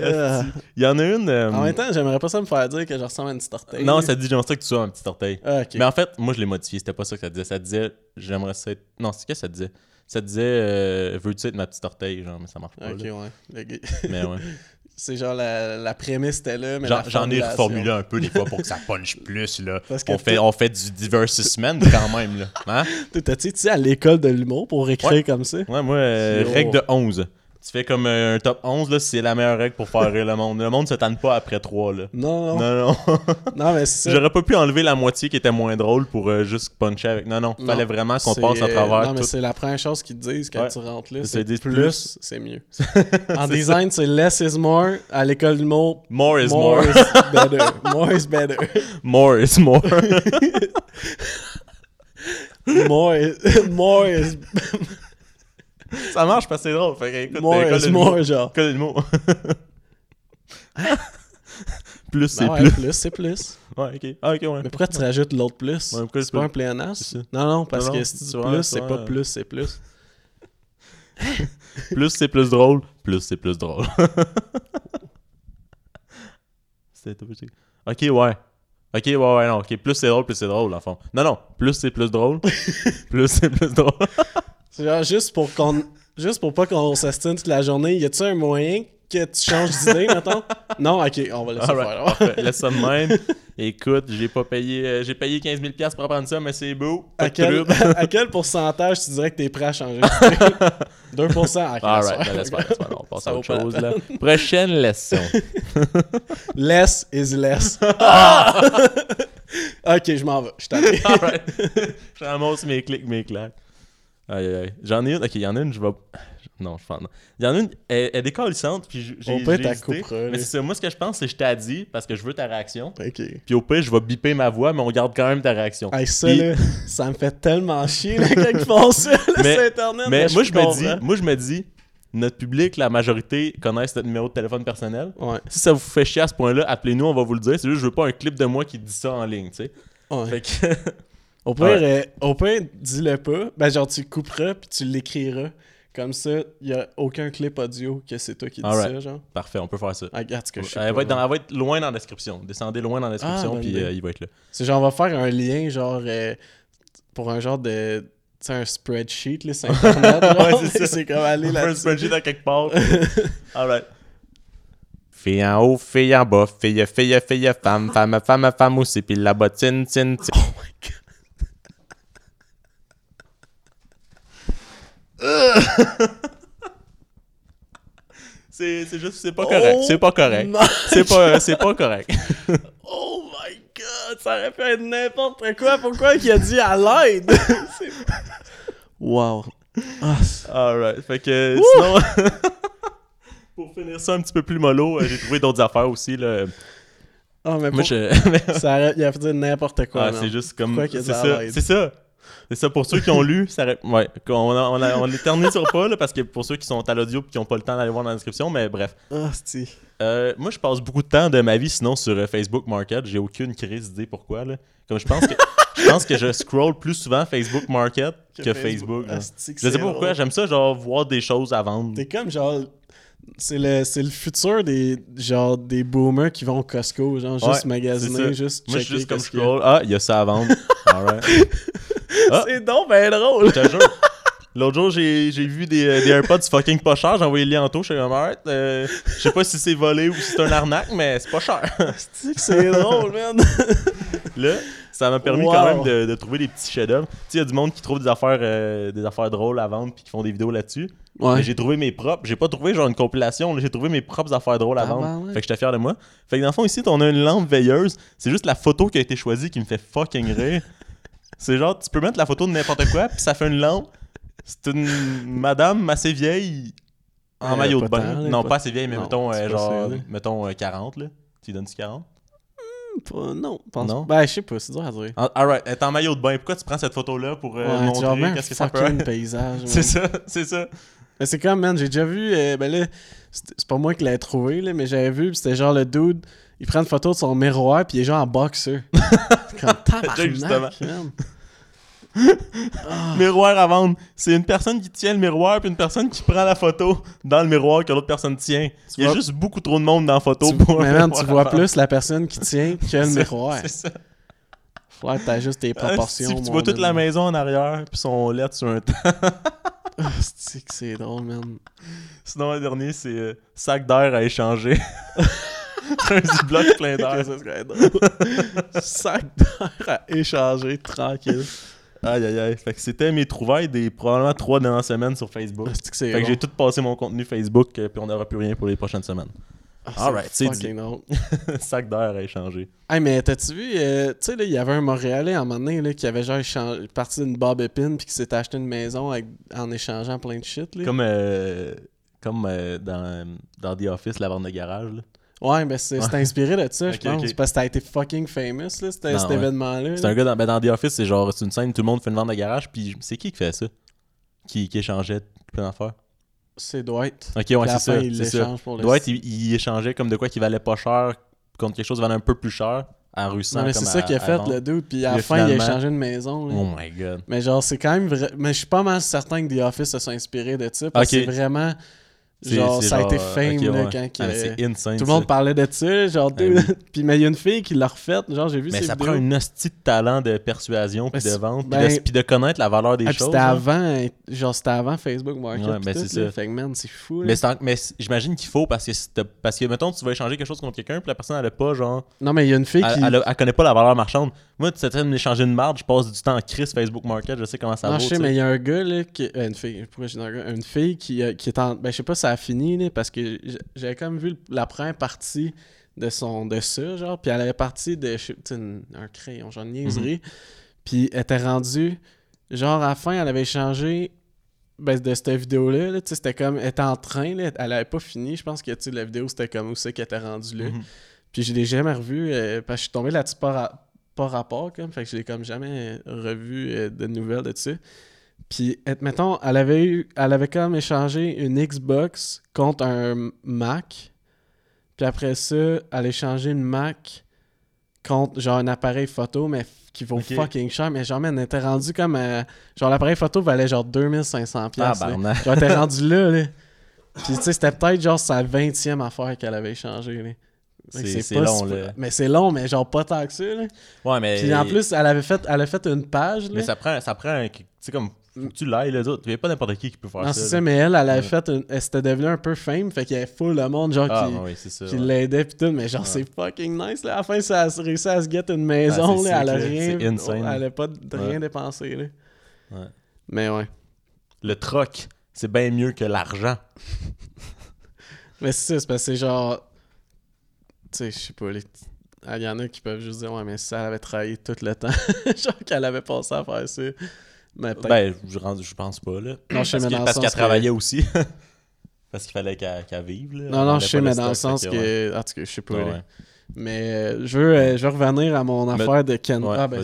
Euh, Esti. Il y en a une. euh, en même temps, j'aimerais pas ça me faire dire que je ressemble à une petite orteil. non, ça dit j'aimerais ça que tu sois un petit orteil. Ah. Mais en fait, moi je l'ai modifié, c'était pas ça que ça disait. Ça disait j'aimerais ça être. Non, c'est que ça disait Ça disait euh, veux-tu être ma petite orteil, genre, mais ça marche pas. Ok, là. ouais. Le Mais ouais. C'est genre la, la prémisse était là, mais J'en ai reformulé un peu des fois pour que ça punch plus, là. Parce que On fait, on fait du diversement quand même, là. Hein? Été à l'école de l'humour pour écrire Ouais. comme ça? Ouais, moi, euh, règle de 11. Tu fais comme euh, un top 11, là, c'est la meilleure règle pour faire rire le monde. Le monde se tanne pas après 3, là. Non, non. Non, non. Non, mais c'est. J'aurais pas pu enlever la moitié qui était moins drôle pour euh, juste puncher avec. Non, non. Fallait vraiment qu'on passe à travers Non, mais tout. c'est la première chose qu'ils te disent quand Ouais. tu rentres là. C'est plus, plus. c'est mieux. en design, c'est less is more. À l'école du mot, More is more. is better. More is better. More is more. More is, more is, ça marche parce que c'est drôle. Fait que, écoute, école genre. École de mots. plus c'est Ben ouais, plus. plus, c'est plus. Ouais, ok. Ah, ok, ouais. Mais pourquoi tu rajoutes l'autre plus? Ouais, c'est c'est pas un pléonasme? C'est. Non, non, parce Non, que non, si tu dis c'est plus, c'est c'est pas plus, c'est plus. Plus c'est plus drôle. Plus c'est plus drôle. C'était tout petit. Ok, ouais. Ok, ouais, ouais, non. Ok, plus c'est drôle, plus c'est drôle, en fond. Non, non. Plus c'est plus drôle. plus c'est plus drôle. C'est genre juste pour qu'on. Juste pour pas qu'on s'astine toute la journée, y a-tu un moyen que tu changes d'idée, mettons? Non, ok, on va laisser faire. parfait. Laisse ça de même. Écoute, j'ai pas payé. euh, j'ai payé 15 000 piastres pour apprendre ça, mais c'est beau. Pas À quel, à quel pourcentage tu dirais que t'es prêt à changer d'idée? 2%? Ok, laisse Alright, faire. ben laisse faire, laisse faire. On passe Ça à autre chose, là. Prochaine leçon. Less is less. Ah! ok, je m'en vais. Je t'arrive. Alright. Je ramasse mes clics, mes claques. Aïe, aïe, aïe. J'en ai une. Ok, il y en a une, je vais. Non, je pense. Il y en a une, elle, elle est décalissante, puis j'ai. Au pire, t'as couperas, Mais c'est moi, ce que je pense, c'est que je t'ai dit, parce que je veux ta réaction. Ok. Puis au pire, je vais biper ma voix, mais on garde quand même ta réaction. Hey, ça, Puis- là, ça me fait tellement chier, là, quand ils font ça, là, Mais- sur Internet. Mais moi, je me dis, moi, je me dis, notre public, la majorité, connaissent notre numéro de téléphone personnel. Ouais, Si ça vous fait chier à ce point-là, appelez-nous, on va vous le dire. C'est juste, je veux pas un clip de moi qui dit ça en ligne, tu sais. ouais. Fait que. Au pire, Ouais. euh, au pire, dis-le pas. Ben, genre, tu couperas puis tu l'écriras. Comme ça, il y a aucun clip audio que c'est toi qui dis Alright. ça, genre. Parfait, on peut faire ça. Ah, regarde ce que je sais elle, va être dans- elle va être loin dans la description. Descendez loin dans la description, bonne puis euh, il va être là. C'est genre, on va faire un lien, genre, euh, pour un genre de. Tu sais, un spreadsheet, là, sur Internet. Ouais, c'est ça. c'est comme aller fait un spreadsheet à quelque part. Alright. Fille en haut, fille en bas, fille, fille, fille, femme, femme, femme, femme aussi, puis la bottine, tin, tin. Oh my god. C'est c'est juste, c'est pas correct. Oh c'est pas correct. my- C'est pas, c'est pas correct. Oh my god, ça aurait pu être n'importe quoi. Pourquoi il a dit à l'aide? Wow. Ah, Alright. Fait que sinon, pour finir ça un petit peu plus mollo, euh, j'ai trouvé d'autres affaires aussi. Là. Ah, mais Moi, pour- je. ça aurait... il a fait dire n'importe quoi. Ah, c'est juste comme. C'est ça. C'est ça. C'est ça. Pour ceux qui ont lu, ça Ouais. On, a- on, a- on l'éternisera pas, là, parce que pour ceux qui sont à l'audio et qui n'ont pas le temps d'aller voir dans la description, mais bref. Ah. Euh, moi, je passe beaucoup de temps de ma vie sinon sur euh, Facebook Market. J'ai aucune crise d'idée pourquoi. Là. Comme je pense que je pense que je scroll plus souvent Facebook Market que, Facebook. Ah, je sais pas pourquoi. J'aime ça, genre voir des choses à vendre. T'es comme genre... C'est le, c'est le futur des, genre, des boomers qui vont au Costco, genre juste Ouais, magasiner, juste Moi, je suis juste comme scroll. Ah, il y a ça à vendre. Alright. Ah. C'est donc ben drôle! Je te jure. L'autre jour, j'ai j'ai vu des, euh, des AirPods fucking pas cher. J'ai envoyé le lien en taux. Je suis comme, alright. euh, je sais pas si c'est volé ou si c'est un arnaque, mais c'est pas cher. C'est drôle, man! Là, ça m'a permis Wow. quand même de, de trouver des petits chefs-d'œuvre. Tu sais, il y a du monde qui trouve des affaires, euh, des affaires drôles à vendre puis qui font des vidéos là-dessus. Ouais. Mais j'ai trouvé mes propres. J'ai pas trouvé genre une compilation. J'ai trouvé mes propres affaires drôles à Ah, vendre. ben ouais. Fait que j'étais fier de moi. Fait que dans le fond, ici, on a une lampe veilleuse. C'est juste la photo qui a été choisie qui me fait fucking rire. C'est genre, tu peux mettre la photo de n'importe quoi puis ça fait une lampe. C'est une madame assez vieille en Euh, maillot de bain. tant, là, non, pas- pas assez vieille, mais non, mettons, euh, genre, mettons euh, 40, là. Tu lui donnes-tu 40? Pas- non, pense Non? Ben, je sais pas, c'est dur à dire. Alright, elle est en maillot de bain. Pourquoi tu prends cette photo-là pour euh, Ouais, montrer qu'est-ce que ça peut être? paysage. C'est ça, c'est ça. Mais c'est comme, man, j'ai déjà vu, euh, ben là, c'est pas moi qui l'ai trouvé, là, mais j'avais vu, c'était genre le dude, il prend une photo de son miroir, puis il est genre en. C'est comme tabarnak. Ah. Miroir à vendre. C'est une personne qui tient le miroir puis une personne qui prend la photo dans le miroir que l'autre personne tient. Il y a juste beaucoup trop de monde dans la photo Tu- pour mais man, tu vois plus la personne qui tient que le miroir. C'est ça. Faut que t'ajustes tes proportions. Ah, si, tu vois toute la maison en arrière puis son lettre sur un temps. Ah, c'est drôle, man. Sinon, le dernier, c'est euh, sac d'air à échanger. un ziploc plein d'air. Ça serait drôle. Sac d'air à échanger, tranquille. Aïe aïe aïe. Fait que c'était mes trouvailles des probablement trois dernières semaines sur Facebook. Ah, que Fait que j'ai tout passé mon contenu Facebook euh, puis on n'aura plus rien pour les prochaines semaines. Ah, Alright, c'est fucking sac d'air à échanger. Hey, mais t'as-tu vu, euh, tu sais, là, il y avait un Montréalais à un moment donné, là, qui avait genre échangé, parti d'une Bob Epine, puis qui s'était acheté une maison avec- en échangeant plein de shit, là. Comme, euh, comme euh, dans, dans The Office, la vente de garage. Là. Ouais, ben c'est c'est inspiré de ça, je Ok, pense, parce que t'as été fucking famous, là, Non, cet ouais. événement-là. C'est un gars dans, ben, dans The Office, c'est genre, c'est une scène, tout le monde fait une vente de garage, puis c'est qui qui fait ça? Qui, qui échangeait plein d'affaires? C'est Dwight. Ok, ouais, c'est ça. il pour. Dwight, il, il échangeait comme de quoi qui valait pas cher contre quelque chose qui valait un peu plus cher en réussissant Non, mais c'est ça qu'il a fait, le dude, puis à la fin, il a échangé une maison, là. Oh my god. Mais genre, c'est quand même vrai. Mais je suis pas mal certain que The Office se sont inspirés de ça. Parce que c'est vraiment. Genre, ça a été fame, là, quand Ah, insane. Tout le monde parlait de ça, genre, tout- puis mais il y a une fille qui l'a refait, genre, j'ai vu Mais ça vidéos. prend une hostie de talent de persuasion puis de vente, puis ben- de, puis de connaître la valeur des Ah, choses. c'était hein. avant, genre, c'était avant Facebook Market, Ouais, ben, tout, c'est ça. Fait man, c'est fou, là. Mais, j'imagine qu'il faut parce que, si parce que, mettons, tu vas échanger quelque chose contre quelqu'un, puis la personne, elle a pas, genre. Non, mais il y a une fille Elle, qui... elle, connaît pas la valeur marchande. Moi, tu sais, de m'échanger une marde, je passe du temps en crise Facebook Market, je sais comment ça non, vaut. je sais, tu sais. mais il y a un gars, là, qui... euh, une fille, pourquoi j'ai dit un gars? Une fille qui, euh, qui est en... Ben, je sais pas ça a fini, là, parce que j'avais comme vu la première partie de son de ça, genre, puis elle avait parti de, une- un crayon, genre une niaiserie, puis elle était rendue, genre, à la fin, elle avait échangé... Ben, de cette vidéo-là, là, tu sais, c'était comme, elle était en train, là, elle avait pas fini, je pense que, la vidéo, c'était comme où c'est qu'elle était rendue là. Mhm. Puis je l'ai jamais revu euh, parce que je suis tombé là-dessus par, par rapport, comme, fait que je l'ai comme jamais revu euh, de nouvelles de ça. Puis, et- mettons, elle avait eu, elle avait comme échangé une Xbox contre un Mac. Puis après ça, elle a échangé une Mac contre genre un appareil photo, mais qui vaut fucking cher. Mais genre, man, elle était rendu comme. euh, genre, l'appareil photo valait genre 2500$. piastres, là. Tabarnak. Genre, elle était rendue là, là. Puis, tu sais, c'était peut-être genre sa 20e affaire qu'elle avait échangée, là. C'est long, là. Mais c'est long, mais genre pas tant que ça, là. Ouais, mais. Puis en plus, elle avait fait, elle a fait une page, là. Mais ça prend, ça prend un. Tu sais, comme. Faut que tu l'ailles, les autres. Il n'y a pas n'importe qui qui peut faire non, ça. c'est ça, mais elle, elle avait Ouais. fait une... Elle s'était devenue un peu fame, fait qu'il y avait full le monde, genre, Ah, qui, oui, ça. qui ouais. l'aidait pis tout, mais genre, Ouais. c'est fucking nice, là. À la fin, ça a réussi à se get une maison, Ah, c'est là. Elle a rien... Insane. Elle a pas de rien dépensé, là. Ouais. Mais ouais. Le troc, c'est bien mieux que l'argent. Mais c'est ça, c'est parce que c'est genre... Tu sais, je sais pas, les... Il y en a qui peuvent juste dire, ouais, mais ça, elle avait travaillé tout le temps. genre qu'elle avait passé à faire ça. Mais. Ben, je, rends- je pense pas, là. Non, je sais, parce mais dans le parce sens qu'elle que- travaillait aussi. parce qu'il fallait qu'elle qu'elle vive, là. Non, non, je sais, mais dans le sens que. ouais. En tout cas, je sais pas. Ouais. Mais euh, je, veux, euh, je veux revenir à mon Mais- affaire de Ken. Ouais, ah, ben,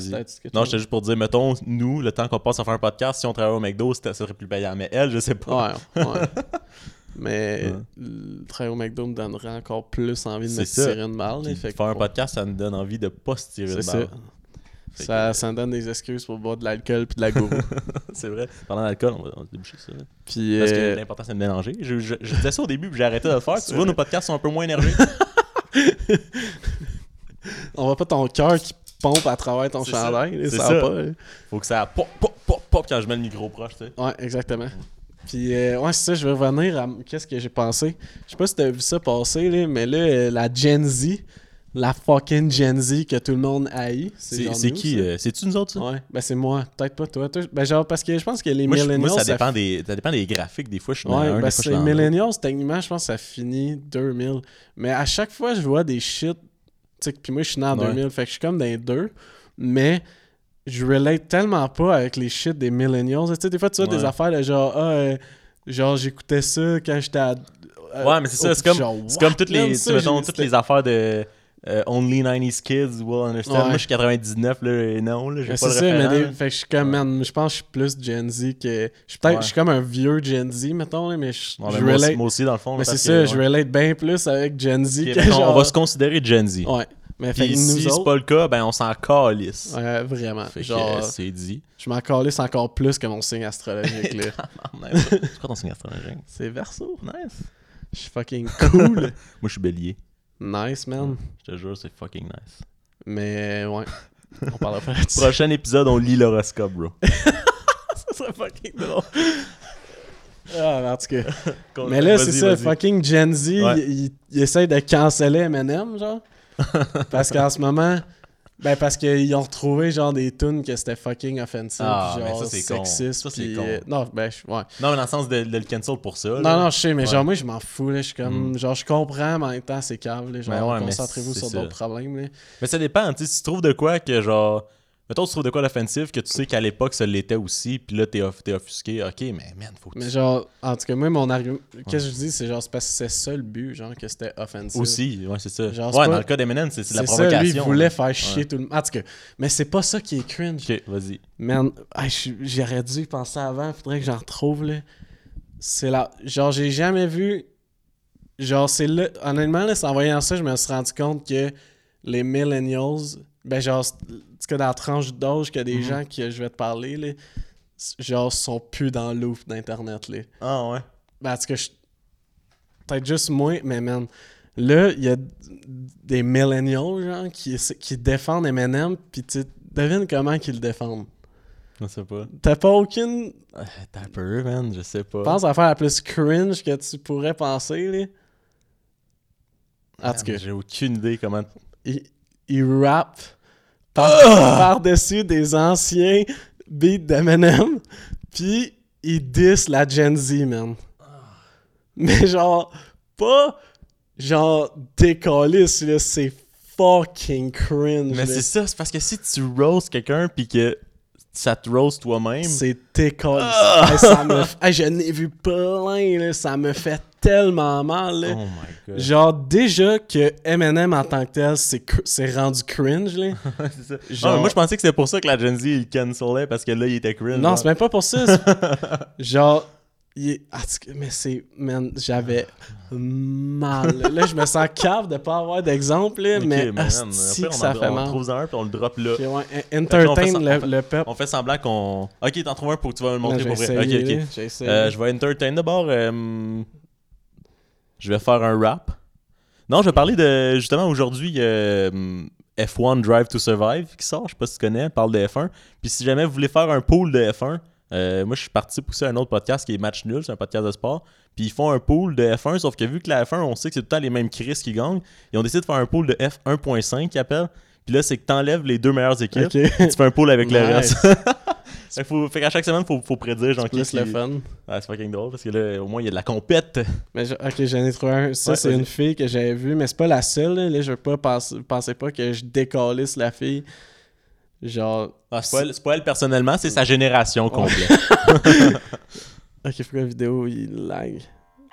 Non, j'étais juste pour dire, mettons, nous, le temps qu'on passe à faire un podcast, si on travaillait au McDo, ça serait plus payant. Mais elle, je sais pas. Ouais, ouais. Mais Ouais. le travail au McDo me donnerait encore plus envie de me tirer une balle. là, fait faire un podcast, ça nous donne envie de pas se tirer C'est de ça. Fait Ça, que- ça me donne des excuses pour boire de l'alcool puis de la gourou. c'est vrai. Pendant l'alcool, on va, on va déboucher ça. puis. Parce euh, que l'important, c'est de mélanger. Je, je- je disais ça au début, puis j'ai arrêté de le faire. Tu vois, nos podcasts sont un peu moins énergiques. on voit pas ton cœur qui pompe à travers ton ça. chandail. ça, ça. pas. Faut que ça pop, pop, pop, pop quand je mets le micro proche, tu sais. Ouais, exactement. Puis, euh, ouais, c'est ça, je vais revenir à qu'est-ce que j'ai pensé? Je sais pas si t'as vu ça passer, là, mais là, euh, la Gen Z, la fucking Gen Z que tout le monde haït. C'est qui euh, C'est-tu nous autres, ça? Ouais, ben c'est moi, peut-être pas toi. Toi, Ben genre, parce que je pense que les moi, je- millennials. moi, ça, ça dépend des, ça dépend des graphiques. Des fois, je suis dans Ouais, un, ben des fois, je c'est suis millennials, techniquement, je pense que ça finit 2000. Mais à chaque fois, je vois des shit. Tu sais, puis moi, je suis né en Ouais. 2000, fait que je suis comme dans les deux. Mais je relate tellement pas avec les shit des millennials. Tu sais, des fois, tu vois des affaires de genre, ah, euh, genre, j'écoutais ça quand j'étais à. euh, Ouais, mais c'est ça, c'est comme, genre, comme toutes les, tu mettons, toutes les affaires de euh, Only 90s Kids will understand. Ouais. Moi, je suis 99, là, et non, là, j'ai pas le ça, mais référent, des- là. fait que je suis comme, man, je pense que je suis plus Gen Z que. Je suis peut-être, Ouais. je suis comme un vieux Gen Z, mettons, là, mais je, Ouais, je mais relate. moi aussi, dans le fond. Mais c'est ça, que, je relate bien plus avec Gen Z Ok, que fait qu'on- genre... On va se considérer Gen Z. Ouais. Mais fait nous si c'est pas le cas, ben on s'en calisse. Ouais, vraiment. Fait genre, euh, c'est dit. je m'en calisse encore plus que mon signe astrologique, là. c'est quoi ton signe astrologique? c'est Verseau. Nice. Je suis fucking cool. Moi, je suis bélier. Nice, man. Je te jure, c'est fucking nice. Mais, ouais. On parlera pas là-dessus. Prochain épisode, on lit l'horoscope, bro. ça serait fucking drôle. Ah, mais en tout cas. Mais là, c'est ça, fucking Gen Z, Ouais. il, il- il essaye de canceller Eminem, genre. parce qu'en ce moment, ben parce qu'ils ont retrouvé genre des tunes que c'était fucking offensive, Ah, puis mais genre ça, con. sexiste, Ça, con. euh, non, ben ouais. Non, mais dans le sens de, de le cancel pour ça. là. Non, non, je sais, mais Ouais. genre moi je m'en fous, là, je suis comme, Mm. genre je comprends, mais en même temps c'est cave, là, genre Ben ouais, concentrez-vous sur d'autres problèmes, là. Mais ça dépend, tu sais, si tu trouves de quoi que genre. Mettons, tu trouves de quoi l'offensif que tu sais qu'à l'époque ça l'était aussi, puis là t'es off- t'es offusqué. Ok, mais man, faut que Mais tu. genre, en tout cas, moi mon argument, qu'est-ce que je dis, c'est genre, c'est parce que c'est ça le but, genre, que c'était offensive. Aussi, ouais, c'est ça. Genre, c'est ouais, pas- dans le cas d'Eminem, c'est c'est la C'est ça, provocation. lui, il voulait faire chier tout le monde. En tout cas, mais c'est pas ça qui est cringe. Ok, vas-y. Man, hey, je- j'aurais dû y penser avant, faudrait que j'en retrouve, là. C'est là. Genre, j'ai jamais vu. Genre, c'est là. Honnêtement, là, c'est en voyant ça, je me suis rendu compte que les millennials, ben, genre, c'est- tout cas, dans la tranche d'âge, qu'il y a des Mhm. gens que je vais te parler, là, genre, sont plus dans l'ouf d'Internet, là. Ah ouais. Ben, cas, je- peut-être juste moi, mais man, là, il y a des millennials, genre, qui, qui défendent Eminem, pis tu devines comment qu'ils le défendent. Je sais pas. T'as pas aucune. Euh, T'as peur, man, je sais pas. Pense à faire la plus cringe que tu pourrais penser, là. En tout cas, J'ai aucune idée comment. il, il rappe! Par-dessus des anciens beats d'Eminem, puis il diss la Gen Z, man. Mais genre, pas genre là, c'est fucking cringe. Mais c'est ça, c'est parce que si tu roast quelqu'un puis que ça te roast toi-même. C'est décalisse. Ah! Hey, ça me... hey, je n'ai vu plein, là, ça me fait tellement mal. là. Oh my god. Genre, déjà que Eminem en tant que tel, c'est cr- c'est rendu cringe, là. c'est ça. Ah, Genre- moi, je pensais que c'était pour ça que la Gen Z, il cancelait parce que là, il était cringe. Non, c'est même pas pour ça. c'est- Genre, il est- ah, tu- mais c'est. Man, j'avais mal. Là, je me sens cave de pas avoir d'exemple, mais man, asti après, que on ça en- fait on mal. trouve un puis on le drop là. Ouais, on entertain le, on le peuple. On fait semblant qu'on. Ok, t'en trouves un pour que tu vas me le montrer pour vrai. Ok, ok. Euh, je vais entertain d'abord. euh, je vais faire un rap. Non, je vais parler de. Justement, aujourd'hui, euh, F1 Drive to Survive qui sort. Je sais pas si tu connais, parle de F1. Puis si jamais vous voulez faire un pool de F1, euh, moi je suis parti pousser un autre podcast qui est Match Nul, c'est un podcast de sport. Puis ils font un pool de F1, sauf que vu que la F1, on sait que c'est tout le temps les mêmes Chris qui gagnent, ils ont décidé de faire un pool de F1.5 qu'ils appellent. Puis là, c'est que t'enlèves les deux meilleures équipes. Tu fais un pool avec le reste. fait, faut, fait qu'à chaque semaine, faut, faut prédire genre qui Plus qui- le fun. Ouais, c'est fucking drôle parce que là, au moins, il y a de la compète. Mais je- ok, j'en ai trouvé un. Ça, Ouais, c'est une fille que j'avais vue, mais c'est pas la seule. Là, Là, je veux pas penser, pensez pas que je décalisse la fille. Genre. Ah, c'est, pas elle, c'est pas elle personnellement, c'est sa génération complète. Ok, pourquoi la vidéo il lag?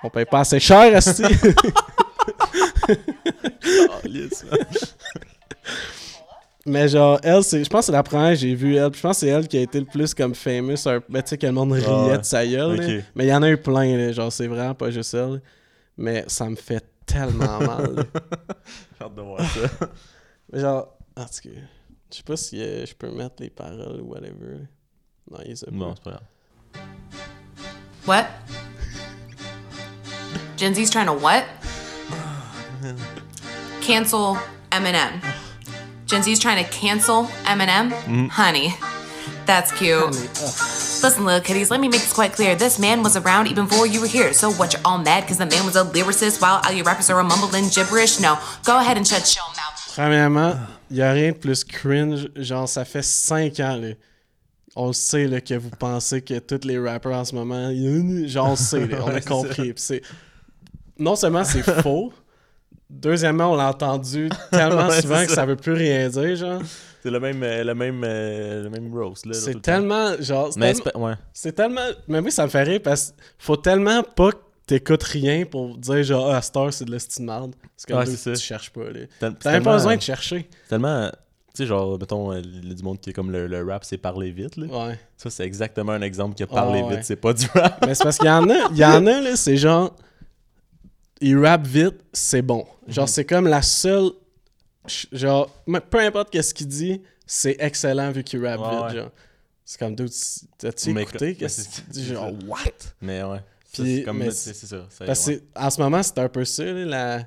On paye pas assez cher, Asti. Ah, man. Mais genre, elle, c'est, je pense que c'est la première que j'ai vue, elle. Je pense que c'est elle qui a été le plus comme famous. un- Ben, tu sais, que le monde riait Ah ouais. de sa gueule. Mais il y en a eu plein, là. Genre, c'est vraiment pas juste elle. Mais ça me fait tellement mal. J'ai hâte de voir ça. Mais genre, en tout cas, je sais pas si euh, je peux mettre les paroles ou whatever. Non, il sait pas. Non, c'est pas grave. What? Gen Z's trying to what? Cancel Eminem. Gen Z's trying to cancel Eminem? Mm-hmm. Honey, that's cute. Listen, little kitties, let me make this quite clear. This man was around even before you were here. So what, you're all mad because the man was a lyricist while all your rappers are mumbling gibberish? No, go ahead and shut your mouth. Premièrement, il y a rien de plus cringe. Genre, ça fait 5 ans, là. On le sait, là, que vous pensez que tous les rappers en ce moment. Genre, on le sait, là, on a Ouais, c'est compris. Puis c'est- Non seulement c'est faux, deuxièmement, on l'a entendu tellement Ouais, souvent que ça. ça veut plus rien dire, genre. C'est le même, euh, le même, euh, le même roast, là. C'est tellement. Genre, c'est Mais tellement- c'est pas- ouais. C'est tellement. Mais oui, ça me fait rire parce qu'il faut tellement pas que t'écoutes rien pour dire genre, ah, Star, c'est de la style merde. C'est comme Ouais, ça. tu cherches pas. là. T'as même pas besoin de chercher. Tellement. Tu sais, genre, mettons, euh, il y a du monde qui est comme le, le rap, c'est parler vite, là. Ouais. Ça, c'est exactement un exemple qui a parlé Ah, ouais. vite, c'est pas du rap. Mais c'est parce qu'il y en a, il y en a, là, c'est genre. Il rappe vite, c'est bon. Genre, Mhm. c'est comme la seule. Genre, peu importe qu'est-ce qu'il dit, c'est excellent vu qu'il rappe Ouais, vite, ouais. genre. C'est comme d'autres. T'as-tu écouté? que- Qu'est-ce dis? c'est Genre, what? Mais ouais. Puis- c'est ça. Parce ouais. en ce moment, c'est un peu ça, là, la-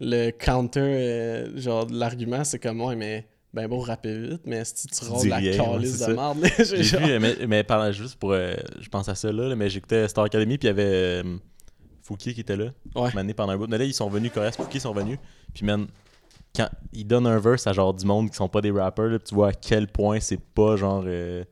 le counter, euh, genre, de l'argument, c'est comme, ouais, mais ben bon, rapper vite, mais si tu rôles la calice de merde, j'ai vu, mais, mais juste pour. euh, je pense à ça là, là, mais j'écoutais Star Academy, puis il y avait euh, Fouki qui était là. Ouais. Mané pendant un bout. Mais là, ils sont venus, Corès, Fouki sont venus. Puis, man, quand ils donnent un verse à genre du monde qui sont pas des rappers, là, tu vois à quel point c'est pas genre. euh,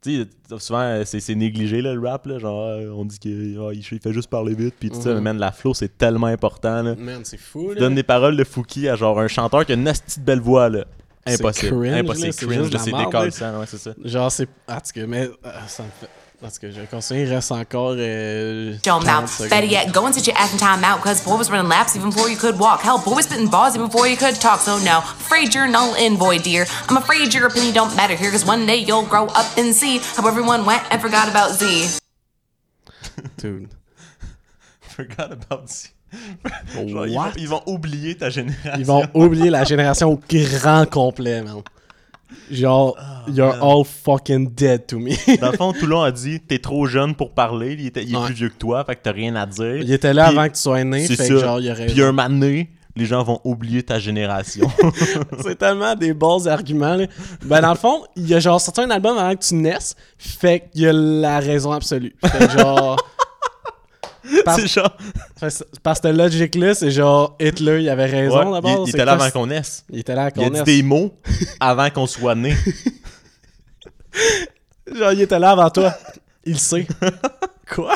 tu sais, souvent, euh, c'est c'est négligé là, le rap, là, genre, euh, on dit qu'il ah, il fait juste parler vite, puis tout ça, mais man, la flow, c'est tellement important, là. Man, c'est fou, là. Donne des paroles de Fouki à genre un chanteur qui a une nasty de belle voix, là. Impossible. cringe, Impossible. c'est cringe, c'est décalissant, ouais, c'est ça. Genre, c'est. Tout cas, mais euh, ça me fait. Tout cas, je continuer, il reste encore. Euh, Your 40 mouth. Better yet, go and sit your ass in time out, cause boy was running laps even before you could walk. Hell, boy was spitting bars even before you could talk. So no, afraid you're null and void, dear. I'm afraid your opinion don't matter here, cause one day you'll grow up and see how everyone went and forgot about Z. Dude. Forgot about you. Genre, ils, vont, What? ils vont oublier ta génération. Ils vont oublier la génération au grand complet, man. Genre, you're all fucking dead to me. Dans le fond, Toulon a dit T'es trop jeune pour parler, il, était- il est Ouais. plus vieux que toi, fait que t'as rien à dire. Il était là Puis- avant que tu sois né, C'est fait ça. que genre, il y aurait. Puis un moment donné, les gens vont oublier ta génération. C'est tellement des bons arguments. Là. Ben, dans le fond, il a genre sorti un album avant que tu naisses, fait qu'il a la raison absolue. Fait que genre. Parce, c'est genre. que cette logique-là, c'est genre Hitler, il avait raison Ouais, d'abord. il, était là avant qu'on naisse. Il était là Il a qu'on dit naisse. des mots avant qu'on soit né. Genre, il était là avant toi. Il le sait. Quoi?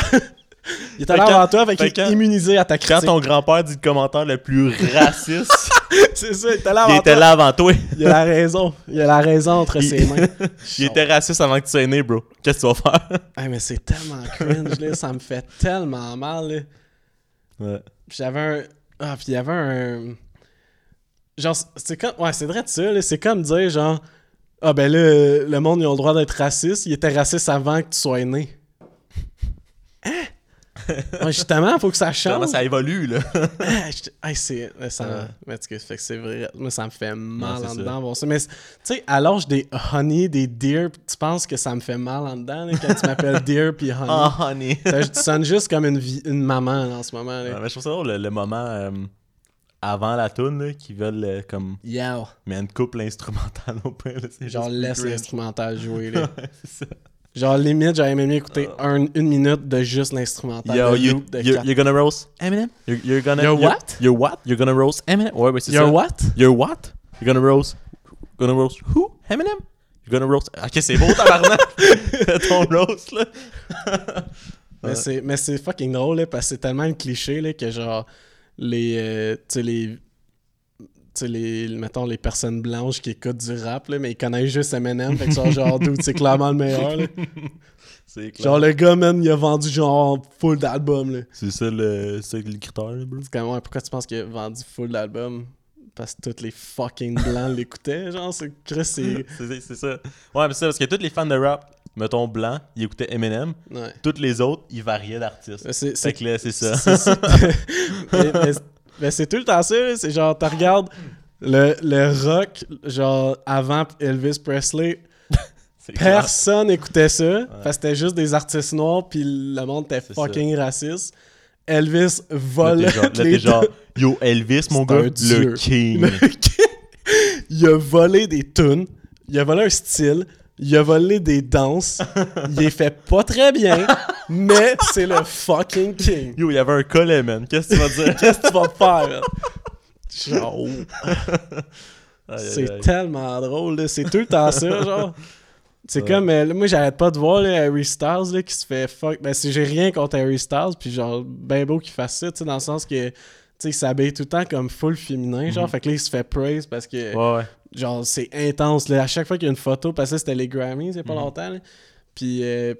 Il était là quand- avant toi, qu'il fait est quand- immunisé à ta Quand critique. ton grand-père dit le commentaire le plus raciste, C'est ça, il était là il avant était toi. là avant toi. Il a la raison. Il a la raison entre Il- ses mains. Il était raciste avant que tu sois né, bro. Qu'est-ce que tu vas faire? Hey, mais c'est tellement cringe, là. Ça me fait tellement mal, là. Ouais. J'avais un. Ah, puis il y avait un. Genre, c'est comme. Ouais, c'est vrai de ça, là. C'est comme dire, genre. Ah, ben là, le monde, ils ont le droit d'être raciste. Il était raciste avant que tu sois né. Ouais, justement, faut que ça change. Comment ça évolue, là? Ah, hey, c'est. Ça, Ouais. mais fait que c'est vrai. Moi, ça me fait mal en dedans. Ça. Mais, tu sais, à l'âge des honey, des deer, tu penses que ça me fait mal en dedans, là, quand tu m'appelles deer puis honey? Oh, honey. Ça, tu sonnes juste comme une, vie- une maman là, en ce moment. Là. Ouais, mais je trouve ça drôle, le, le moment euh, avant la toune, là, qui veulent euh, comme. Yeah. Mais une couple instrumentale au point, Genre, laisse l'instrumental jouer. Là. Ouais, c'est ça. Genre, limite, j'aurais aimé mieux écouter un- une minute de juste l'instrumental. Yo, de you, de you're, quatre- you're gonna roast Eminem? You're, you're gonna. You're you're- what? You're what? You're gonna roast Eminem? Ouais, ouais, c'est You're ça. what? You're what? You're gonna roast. Gonna roast who? Eminem? You're gonna roast. Ok, c'est beau, tabarnak! Ton roast, là. Mais c'est mais c'est fucking drôle, là, parce que c'est tellement un cliché là, que genre, les. euh, tu sais, les. Les, mettons, les personnes blanches qui écoutent du rap, là, mais ils connaissent juste Eminem, fait que sont genre, dude, c'est clairement le meilleur, là. C'est clair. Genre, le gars, man, il a vendu genre full d'albums. C'est ça le, c'est le critère, bro. C'est comme, ouais, pourquoi tu penses qu'il a vendu full d'albums? Parce que tous les fucking blancs l'écoutaient, genre, c'est c'est. Ça. Ouais, mais c'est ça, parce que tous les fans de rap, mettons blanc, ils écoutaient Eminem. Ouais. Tous les autres, ils variaient d'artistes. C'est là, c'est ça. C'est- mais, tout le temps ça, c'est genre, tu regardes le, le rock, genre, avant Elvis Presley, personne écoutait ça, parce que c'était juste des artistes noirs, puis le monde était fucking raciste. Elvis vole là, genre, yo, Elvis, mon gars, le king. Le- il a volé des tunes, il a volé un style, il a volé des danses, il les fait pas très bien, mais c'est le fucking king. Yo, il y avait un collet, man. Qu'est-ce que tu vas dire? Qu'est-ce que tu vas faire? man? Genre, c'est tellement drôle, là. c'est tout le temps ça, genre. C'est comme, euh, là, moi j'arrête pas de voir là, Harry Styles là, qui se fait fuck. Ben, si j'ai rien contre Harry Styles, puis genre, ben beau qu'il fasse ça, tu sais, dans le sens que, sais, il s'habille tout le temps comme full féminin, genre, fait que là, il se fait praise parce que, Mhm. Ouais, ouais. genre, c'est intense, là. À chaque fois qu'il y a une photo, parce que c'était les Grammys il y a Mhm. pas longtemps, là. Puis, euh,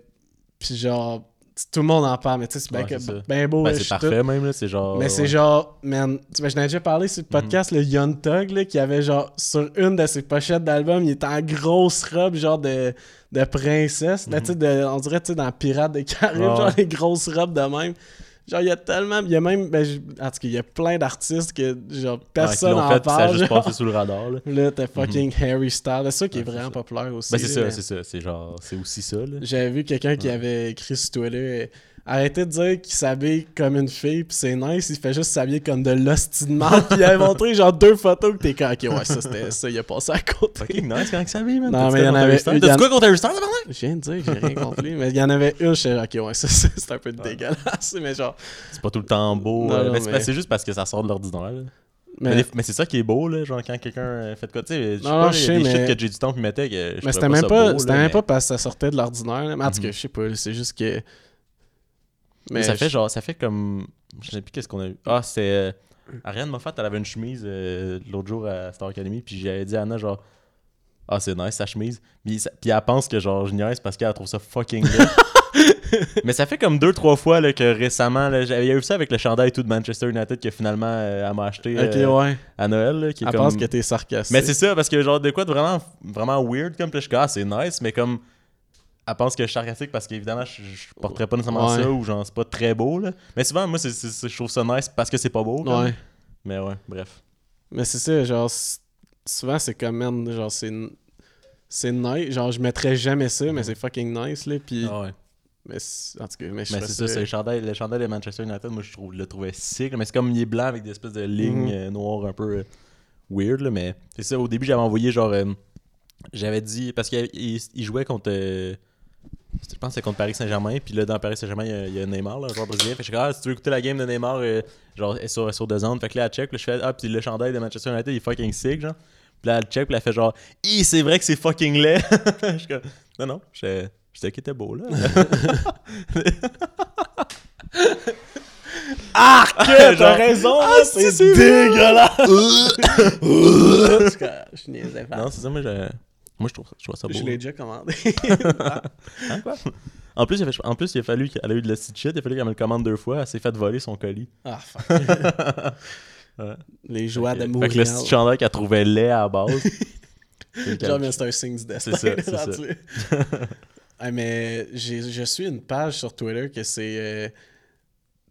puis genre, tout le monde en parle, mais tu sais, c'est bien Ouais, ben beau, Ben, je c'est tout- parfait, même, là. C'est genre. mais c'est genre, man, tu vois, je n'avais déjà parlé sur le podcast, le Young Thug, là, qui avait genre, sur une de ses pochettes d'album, il était en grosse robe, genre de, de princesse, là, tu sais, on dirait, tu sais, dans Pirates des Caraïbes, genre les grosses robes de même. Genre, il y a tellement, il y a même, ben, je- en tout cas, il y a plein d'artistes que, genre, Ouais, personne qui l'ont en fait, puis ça a parle, juste genre. passé sous le radar, là. Là, t'as fucking Harry Styles, c'est ça qui est Ouais, c'est vraiment populaire aussi. Ben, c'est ça, c'est ça. C'est genre. C'est aussi ça, là. j'avais vu quelqu'un qui avait écrit sur Twitter Arrêtez de dire qu'il s'habille comme une fille, pis c'est nice, il fait juste s'habiller comme de marde. Pis il avait montré genre deux photos que t'es comme, ok, ouais, ça c'était ça, il a passé à côté. Fucking nice quand il s'habille, man. Non, mais il y en avait- en- T'as-tu quoi contre Styles, tabarnak? Je viens de dire j'ai rien compris, mais il y en avait une, j'étais ok, ouais, ça, c'est un peu dégueulasse, mais genre. C'est pas tout le temps beau. Euh, mais c'est juste parce que ça sort de l'ordinaire. Mais, Mais, c'est ça qui est beau, là, genre quand quelqu'un euh, fait de quoi, tu sais, je sais pas, je il y sais, a des mais- shit que j'ai du temps puis mettait que je mais c'était même pas, c'était même pas parce que ça sortait de l'ordinaire, là. mais en tout cas, Mhm. je sais pas, c'est juste que. Mais ça je- fait genre, ça fait comme. Je sais plus qu'est-ce qu'on a eu. Ah, c'est. euh, Ariane Moffat, elle avait une chemise euh, l'autre jour à Star Academy, puis j'avais dit à Anna, genre. Ah, c'est nice sa chemise. Puis, ça- puis elle pense que genre je niaise parce qu'elle trouve ça fucking. Mais ça fait comme deux, trois fois là, que récemment, là, j'avais- il y a eu ça avec le chandail et tout de Manchester United que finalement euh, elle m'a acheté Ok, euh, ouais. à Noël. Là, qui est Elle comme... pense que t'es sarcastique. Mais c'est ça, parce que genre de quoi de vraiment, vraiment weird, comme puis je suis ah, c'est nice, mais comme. Elle pense que je suis sarcastique parce qu'évidemment, je, je porterais pas nécessairement Ouais. ça ou genre, c'est pas très beau, là. Mais souvent, moi, c'est, je trouve ça nice parce que c'est pas beau. Ouais. Mais ouais, bref. Mais c'est ça, genre, souvent c'est comme, man, genre, c'est. c'est nice. Genre, je mettrais jamais ça, mais c'est fucking nice, là. Puis, Ah ouais. mais c'est- en tout cas, mais Mais c'est ça, c'est le chandail, le chandail de Manchester United, moi je trouve, le trouvais sick, mais c'est comme il est blanc avec des espèces de lignes Mhm. euh, noires un peu euh, weird, là, mais c'est ça, au début j'avais envoyé genre, euh, j'avais dit, parce qu'il il, il jouait contre, je pense que c'est contre Paris Saint-Germain, puis là dans Paris Saint-Germain il y a- il y, a Neymar, là, un joueur brésilien, fait que je suis comme, ah, si tu veux écouter la game de Neymar, euh, genre elle est sur, sur deux ondes, fait que là elle check, là, je fais, ah, puis le chandail de Manchester United il est fucking sick, genre. Puis là, elle check, puis elle fait genre, Hi, c'est vrai que c'est fucking laid. je suis comme, non, non, sais qu'il était beau, là. Arc! Genre- T'as raison, Ah, c'est dégueulasse! je non, c'est ça, moi, je, moi, je trouve, ça- je trouve ça beau. Je l'ai déjà commandé. Hein, quoi? En plus, il a, fait- en plus, il a fallu qu'elle a eu de la petite shit, il a fallu qu'elle me le commande deux fois, elle s'est fait voler son colis. ah, fuck. Ouais. Les joies de Fait que mourir. le petit chandail qu'elle trouvait laid à la base. Genre, mais c'est un signe du destin. C'est ça, c'est ça. rendu. Ah, mais je suis une page sur Twitter que c'est euh,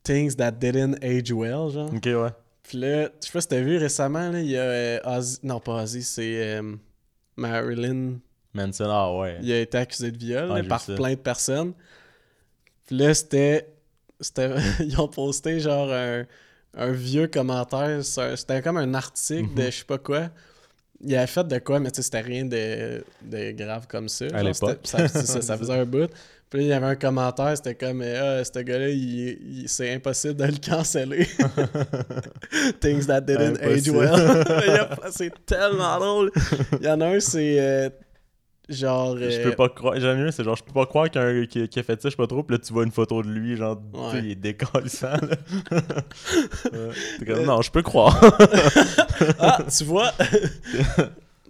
Things that didn't age well, genre. ok, ouais. Puis là, je sais pas si t'as vu récemment, là, il y a euh, Ozzy, non pas Ozzy, c'est euh, Marilyn, Manson, ah ouais. il a été accusé de viol Ah, là, par ça. plein de personnes. Puis là, c'était, c'était ils ont posté genre un, un vieux commentaire, c'était comme un article de Mhm. je sais pas quoi. Il avait fait de quoi, mais tu sais, c'était rien de, de grave comme ça. À l'époque. Ça, ça, ça faisait un bout. Puis il y avait un commentaire, c'était comme Ah, ce gars-là, il, il- c'est impossible de le canceller. Things that didn't age well. C'est tellement drôle. Il y en a un, c'est euh, genre. Je euh, peux pas croire, j'en ai un, c'est genre, je peux pas croire qu'un qui, qui a fait ça, je sais pas trop, puis là, tu vois une photo de lui, genre, Ouais. il est décalissant, là. Ouais. Comme, non, je peux croire. Ah, tu vois?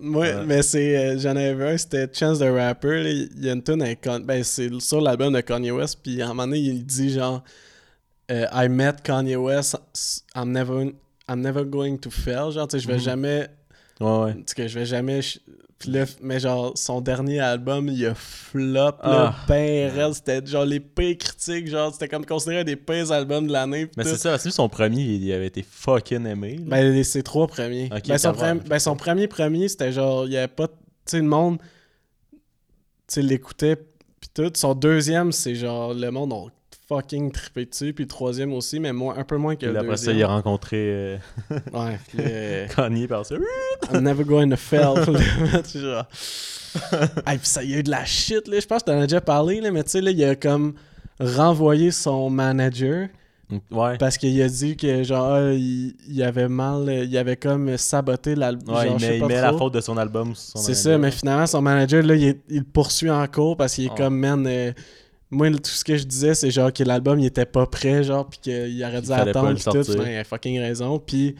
Moi, Ouais. mais c'est. euh, J'en avais un, c'était Chance the Rapper. là, Il y a une tune Ben, c'est sur l'album de Kanye West. Puis à un moment donné, il dit genre. euh, I met Kanye West. I'm never, I'm never going to fail. Genre, tu sais, je vais Mhm. jamais. Ouais, ouais. Tu sais, que je vais jamais. Puis là, mais genre, son dernier album, il a flop, Ah. là, ben raide. C'était genre les pires critiques. Genre, c'était comme considéré un des pires albums de l'année. puis Mais c'est ça, lui, son premier, il, avait été fucking aimé. là? Ben, les- ses trois premiers. Ok, ben, son, premi- ben, son premier premier, c'était genre, il y avait pas. Tu sais, le monde. Tu l'écoutait, pis tout. Son deuxième, c'est genre, le monde a fucking trippé dessus. Puis le troisième aussi, mais moins, un peu moins que Puis le après ça, il a rencontré euh, Ouais, puis là, Kanye par ça. I'm never going to fail. Genre. Hey, puis ça, il y a eu de la shit, là. Je pense que t'en as déjà parlé, là, mais tu sais, là, il a comme renvoyé son manager. Ouais. Parce qu'il a dit que genre ah, il, il avait mal, euh, il avait comme saboté l'album. Ouais, il met, il pas met la faute de son album C'est ça, mais finalement son manager là, il, il le poursuit en cours parce qu'il est Oh. comme man. euh, moi tout ce que je disais c'est genre que l'album il était pas prêt genre puis qu'il aurait dû attendre le puis tout. Finalement, il a fucking raison puis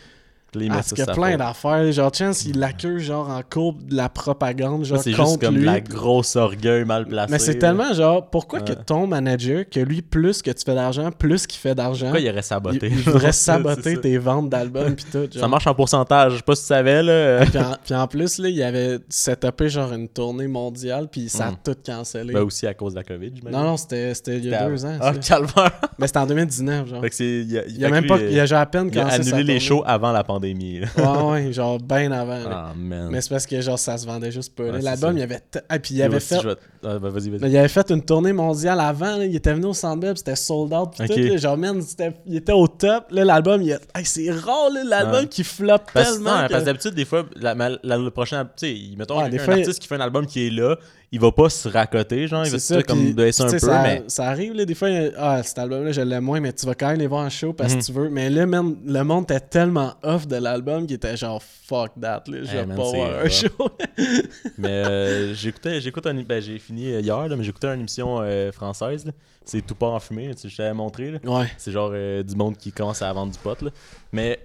Là, il ah, parce qu'il y a plein d'affaires genre Chance il l'accuse genre en cours de la propagande genre C'est juste comme lui. de la grosse orgueil mal placée. mais c'est tellement genre pourquoi que ton manager que lui plus que tu fais d'argent plus qu'il fait d'argent Pourquoi il aurait il, saboté? il voudrait C'est saboter tes ventes d'albums puis tout Ça marche en pourcentage. Je sais pas si tu savais, là. puis, en, puis en plus, là, il avait setupé genre une tournée mondiale, puis ça a Mm. tout cancellé. Ben aussi à cause de la COVID, j'imagine. non, non, c'était c'était il y a deux ans. Ah, calvaire. Mais c'était en 2019, genre. Fait que c'est. Il a, Il a même pas. Il a genre à peine il a annulé les shows avant la pandémie. Là. Ouais, ouais, genre bien avant. là. Ah, man. Mais c'est parce que genre ça se vendait juste pas. Ouais, L'album, il avait. Ah, puis il avait fait. vais- Ah, ben, vas-y, vas-y. Mais il avait fait une tournée mondiale avant, là. il était venu au Sandbell, c'était sold out, pis tout, genre, man, il était au top, là, l'album, il a... Hey, c'est rare, l'album qui floppe Parce, non, tellement parce que... d'habitude, des fois, la, la- le prochain. Tu sais, mettons, un fois, il- artiste qui fait un album qui est là, il va pas se racoter, genre, il va se comme puis, baisser un peu, ça, mais. ça arrive, là, des fois, ah, cet album-là, je l'aime moins, mais tu vas quand même les voir en show parce Mhm. que tu veux. Mais là, man, le monde était tellement off de l'album qu'il était genre, fuck that, là, je Hey, vais man, pas voir un show. Mais euh, j'écoutais, j'écoute un, ben, j'ai fini hier, là, mais j'écoutais une émission euh, française. là. C'est tout pas en fumée, tu sais, je t'avais montré. là. ouais. C'est genre euh, du monde qui commence à vendre du pot, là. Mais,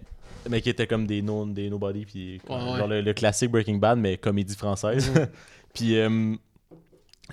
mais qui était comme des, no, des nobody, puis Ouais, ouais. genre le, le classique Breaking Bad, mais comédie française. puis euh,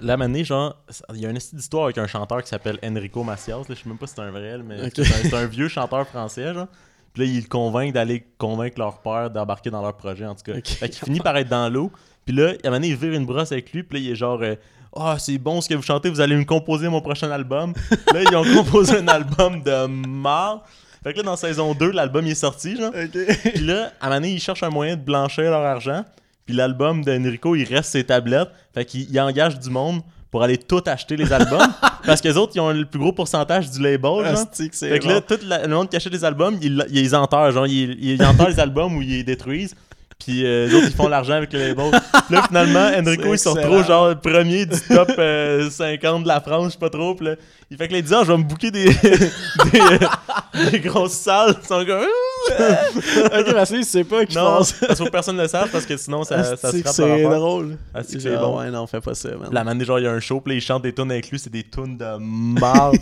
là, maintenant, genre, il y a une histoire avec un chanteur qui s'appelle Enrico Macias. là. Je sais même pas si c'est un vrai, mais c'est un, vieux chanteur français, genre. Puis là, il le convainc d'aller convaincre leur père d'embarquer dans leur projet, en tout cas. Ok. Fait qu'il finit par être dans l'eau. Puis là, à un moment donné, il vire une brosse avec lui. Puis là, il est genre... euh, Ah, c'est bon ce que vous chantez, vous allez me composer mon prochain album. là, ils ont composé un album de marre. Fait que là, dans saison 2, l'album est sorti, genre. Puis là, à un moment donné, ils cherchent un moyen de blanchir leur argent. Puis l'album d'Enrico, il reste ses tablettes. Fait qu'il il engage du monde pour aller tout acheter les albums. parce que les autres, ils ont le plus gros pourcentage du label. genre. Asti que c'est Fait que là, tout la- le monde qui achète des albums, ils, ils enterrent. Genre, ils, ils enterrent les albums ou ils les détruisent. Puis euh, les autres, ils font l'argent avec le label. Puis là, finalement, Enrico, C'est il se retrouve excellent. genre premier du top euh, 50 de la France, je sais pas trop. Puis là, il fait que les disent, Ah, je vais me booker des, des, euh, des grosses salles. Ils sont comme, ok, parce que c'est pas qu'ils non, parce que personne ne le sache parce que sinon, ça, ça se frappe c'est drôle. Que c'est Genre, bon. Ouais, non, fais pas ça, man. La manée, genre, il y a un show, puis là, ils chantent des tunes inclus, c'est des tunes de marde.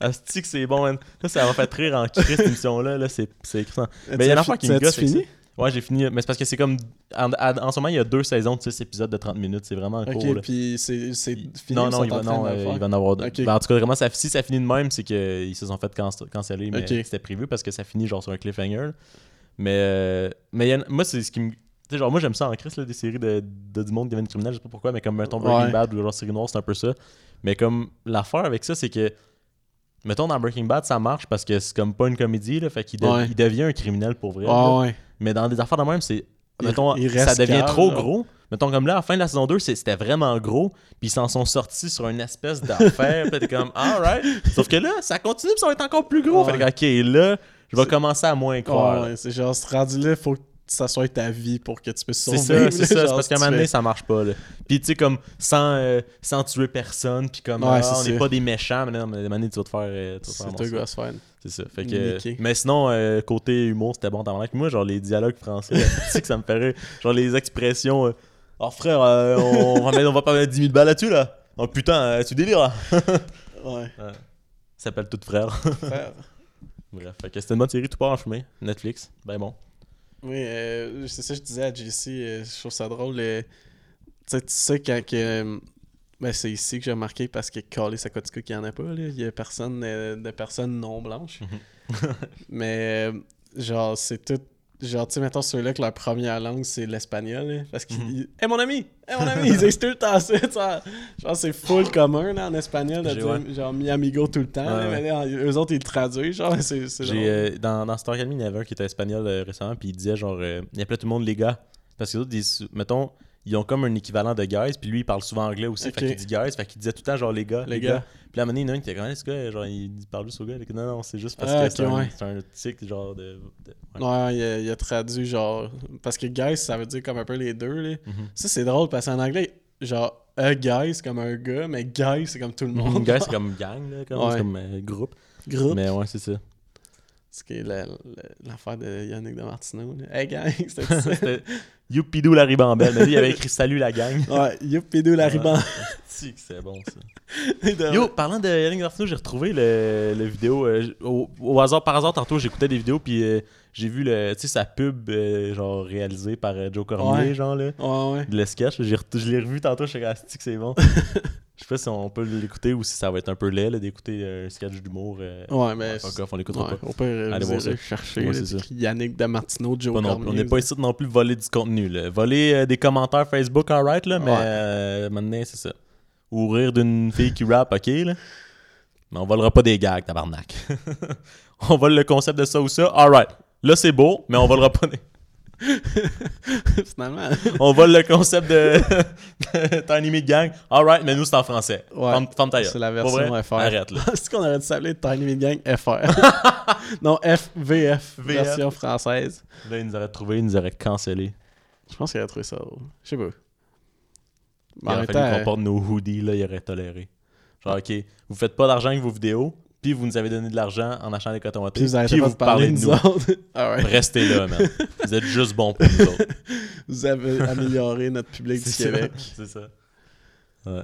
Asti que c'est bon, man. Ça, ça m'a fait rire en crise, cette émission-là. Là, c'est c'est excellent. Mais il y a affaire qui me gosse. avec fini? Ouais, j'ai fini. Mais c'est parce que c'est comme. En, en- ce moment, il y a deux saisons de 6 épisodes de 30 minutes. C'est vraiment court. Ok, puis c'est fini. non, non, il va, non euh, il va en avoir deux. Ben, en tout cas, vraiment, ça, si ça finit de même, c'est qu'ils se sont fait can- canceller. Mais c'était prévu parce que ça finit genre sur un cliffhanger. Mais, euh, mais y en- moi, c'est ce qui me. Tu sais, genre, moi, j'aime ça en Chris, là, des séries de, de du monde qui deviennent criminels. Je sais pas pourquoi, mais comme, mettons, Breaking Ouais. Bad ou genre Série Noire, c'est un peu ça. Mais comme, l'affaire avec ça, c'est que. Mettons, dans Breaking Bad, ça marche parce que c'est comme pas une comédie, là. Fait qu'il de- Ouais. il devient un criminel pour vrai. Ah ouais. Mais dans des affaires de même, c'est. Il- Mettons, il ça devient calme, trop là. gros. Mettons, comme là, à la fin de la saison 2, c'est- c'était vraiment gros. Puis ils s'en sont sortis sur une espèce d'affaire. puis t'es comme, alright. Sauf que là, ça continue, puis ça va être encore plus gros. Ouais. Fait que, ok, là, je vais C'est- commencer à moins croire. Ouais, c'est genre, ce rendu là, faut que ça soit ta vie pour que tu puisses C'est survivre. ça, c'est ça. C'est genre, parce qu'à un moment donné, ça marche pas. Là. Puis tu sais, comme sans, euh, sans tuer personne, puis comme Ouais, ah, c'est on n'est ça. pas des méchants, mais non, mais à un moment donné, tu vas te faire. euh, vas te faire C'est. C'est ça. Fait que, Niqué. mais sinon, euh, côté humour, c'était bon. T'as Moi, genre, les dialogues français, tu sais que ça me rire. Genre, les expressions. euh, oh frère, euh, on, va mettre- on va pas mettre 10 000 balles là-dessus, là. Oh putain, tu délires, là. Ouais. Ça s'appelle Tout frère. Frère. Bref, fait que c'était une bonne série, tout part en chemin. Netflix, ben bon. Oui, c'est ça que je disais à JC, je trouve ça drôle. euh, tu sais, tu sais, quand que. Euh, Ben, c'est ici que j'ai remarqué parce que Calais Sakotika qu'il n'y en a pas, là. Il y a personne euh, de personnes non blanches. Mais, euh, genre, c'est tout. Genre, tu sais, mettons ceux-là que leur première langue c'est l'espagnol, parce qu'ils. Hé mon ami! Hé mon ami! Ils disent tout le temps ça. Genre, c'est full commun, là, en espagnol, de J'ai- dire, ouais. genre, mi amigo tout le temps, là, Ouais, mais là, eux autres, ils le traduisent, genre, c'est. J'ai, euh, dans, dans Star Academy, il y avait un qui était espagnol euh, récemment, puis il disait genre, euh, il appelait tout le monde les gars. Parce que les autres, ils- mettons, ils ont comme un équivalent de guys, puis lui, il parle souvent anglais aussi, Ok. fait qu'il dit guys, fait qu'il disait tout le temps genre les gars, Les les, gars. gars. Puis à un moment donné, il y en a un qui était quand même, ce gars, genre, il parle juste aux gars? Il dit, non, non, c'est juste parce Ah, que c'est un, ouais. un tic, genre de. de- ouais. Ouais, il a, il a traduit genre. Parce que guys, ça veut dire comme un peu les deux. Là. Mhm. Ça, c'est drôle parce qu'en anglais, genre, a guy, c'est comme un gars, mais guy, c'est comme tout le monde. Mon gars, c'est comme gang, là, comme, Ouais. c'est comme euh, groupe. groupe. Mais ouais, c'est ça. Ce qui est la- la- l'affaire de Yannick de Martineau. là. Hey, gang, c'était ça. Youpidou la ribambelle. Mais lui, il avait écrit Salut la gang. ouais, youpidou la. Tic, c'est bon ça. Yo, parlant de Yannick Martineau, j'ai retrouvé le, le vidéo. euh, au, au hasard, par hasard, tantôt, j'écoutais des vidéos, puis euh, j'ai vu le, tu sais, sa pub, euh, genre, réalisée par Joe Cormier, Ouais. genre, là. Ouais, ouais. Le sketch, je l'ai revu tantôt, je suis comme, que c'est bon? Je sais pas si on peut l'écouter ou si ça va être un peu laid, d'écouter un sketch d'humour. euh, Ouais, mais. off, on l'écoutera ouais, pas. Au pire, Allez vous voir irez ça. chercher. Ouais, là, Yannick de Martineau, Joe Pas non- Cormier. on n'est pas ici non plus voler du contenu. Là. Voler euh, des commentaires Facebook, alright, là, mais Ouais. euh, maintenant, c'est ça. Ou rire d'une fille qui rappe, ok, là. Mais on volera pas des gags, tabarnak. on vole le concept de ça ou ça, alright. Là, c'est beau, mais on volera pas des... Finalement. On vole le concept de, de Tiny Meat Gang, alright, mais nous, c'est en français. Ouais. Ta. C'est la version vrai, FR. Arrête, là. C'est qu'on aurait dû s'appeler Tiny Meat Gang FR. non, FVF, version française. Là, ils nous auraient trouvé, ils nous auraient cancellé. Je pense qu'il aurait trouvé ça. Je sais pas. Il Mais aurait fallu qu'on porte nos hoodies, là, il aurait toléré. Genre, ok, vous faites pas d'argent avec vos vidéos, puis vous nous avez donné de l'argent en achetant des cotons wattés, puis vous arrêtez pas de parler de nous autres. Ah ouais. Restez là, man. Vous êtes juste bons pour nous autres. Vous avez amélioré notre public du ça. Québec. C'est ça. Ouais.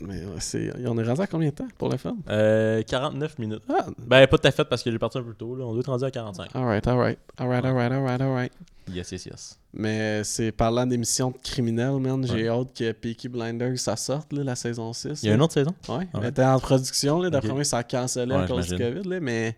Mais ouais, c'est... on est rendu à combien de temps pour le fun? Euh, 49 minutes. Ah, Ben, pas tout à fait parce que j'ai parti un peu tôt. Là. On doit être rendu à 45. alright, alright. Alright, alright, alright, alright. Yes, yes, yes. Mais c'est parlant d'émissions de criminels, man. J'ai Ouais. hâte que Peaky Blinders, ça sorte, là, la saison 6. Il y a une autre saison? Ouais, Ouais. elle était en production, là. D'après moi, ça a cancellé à Ouais, cause du. COVID, là. Mais,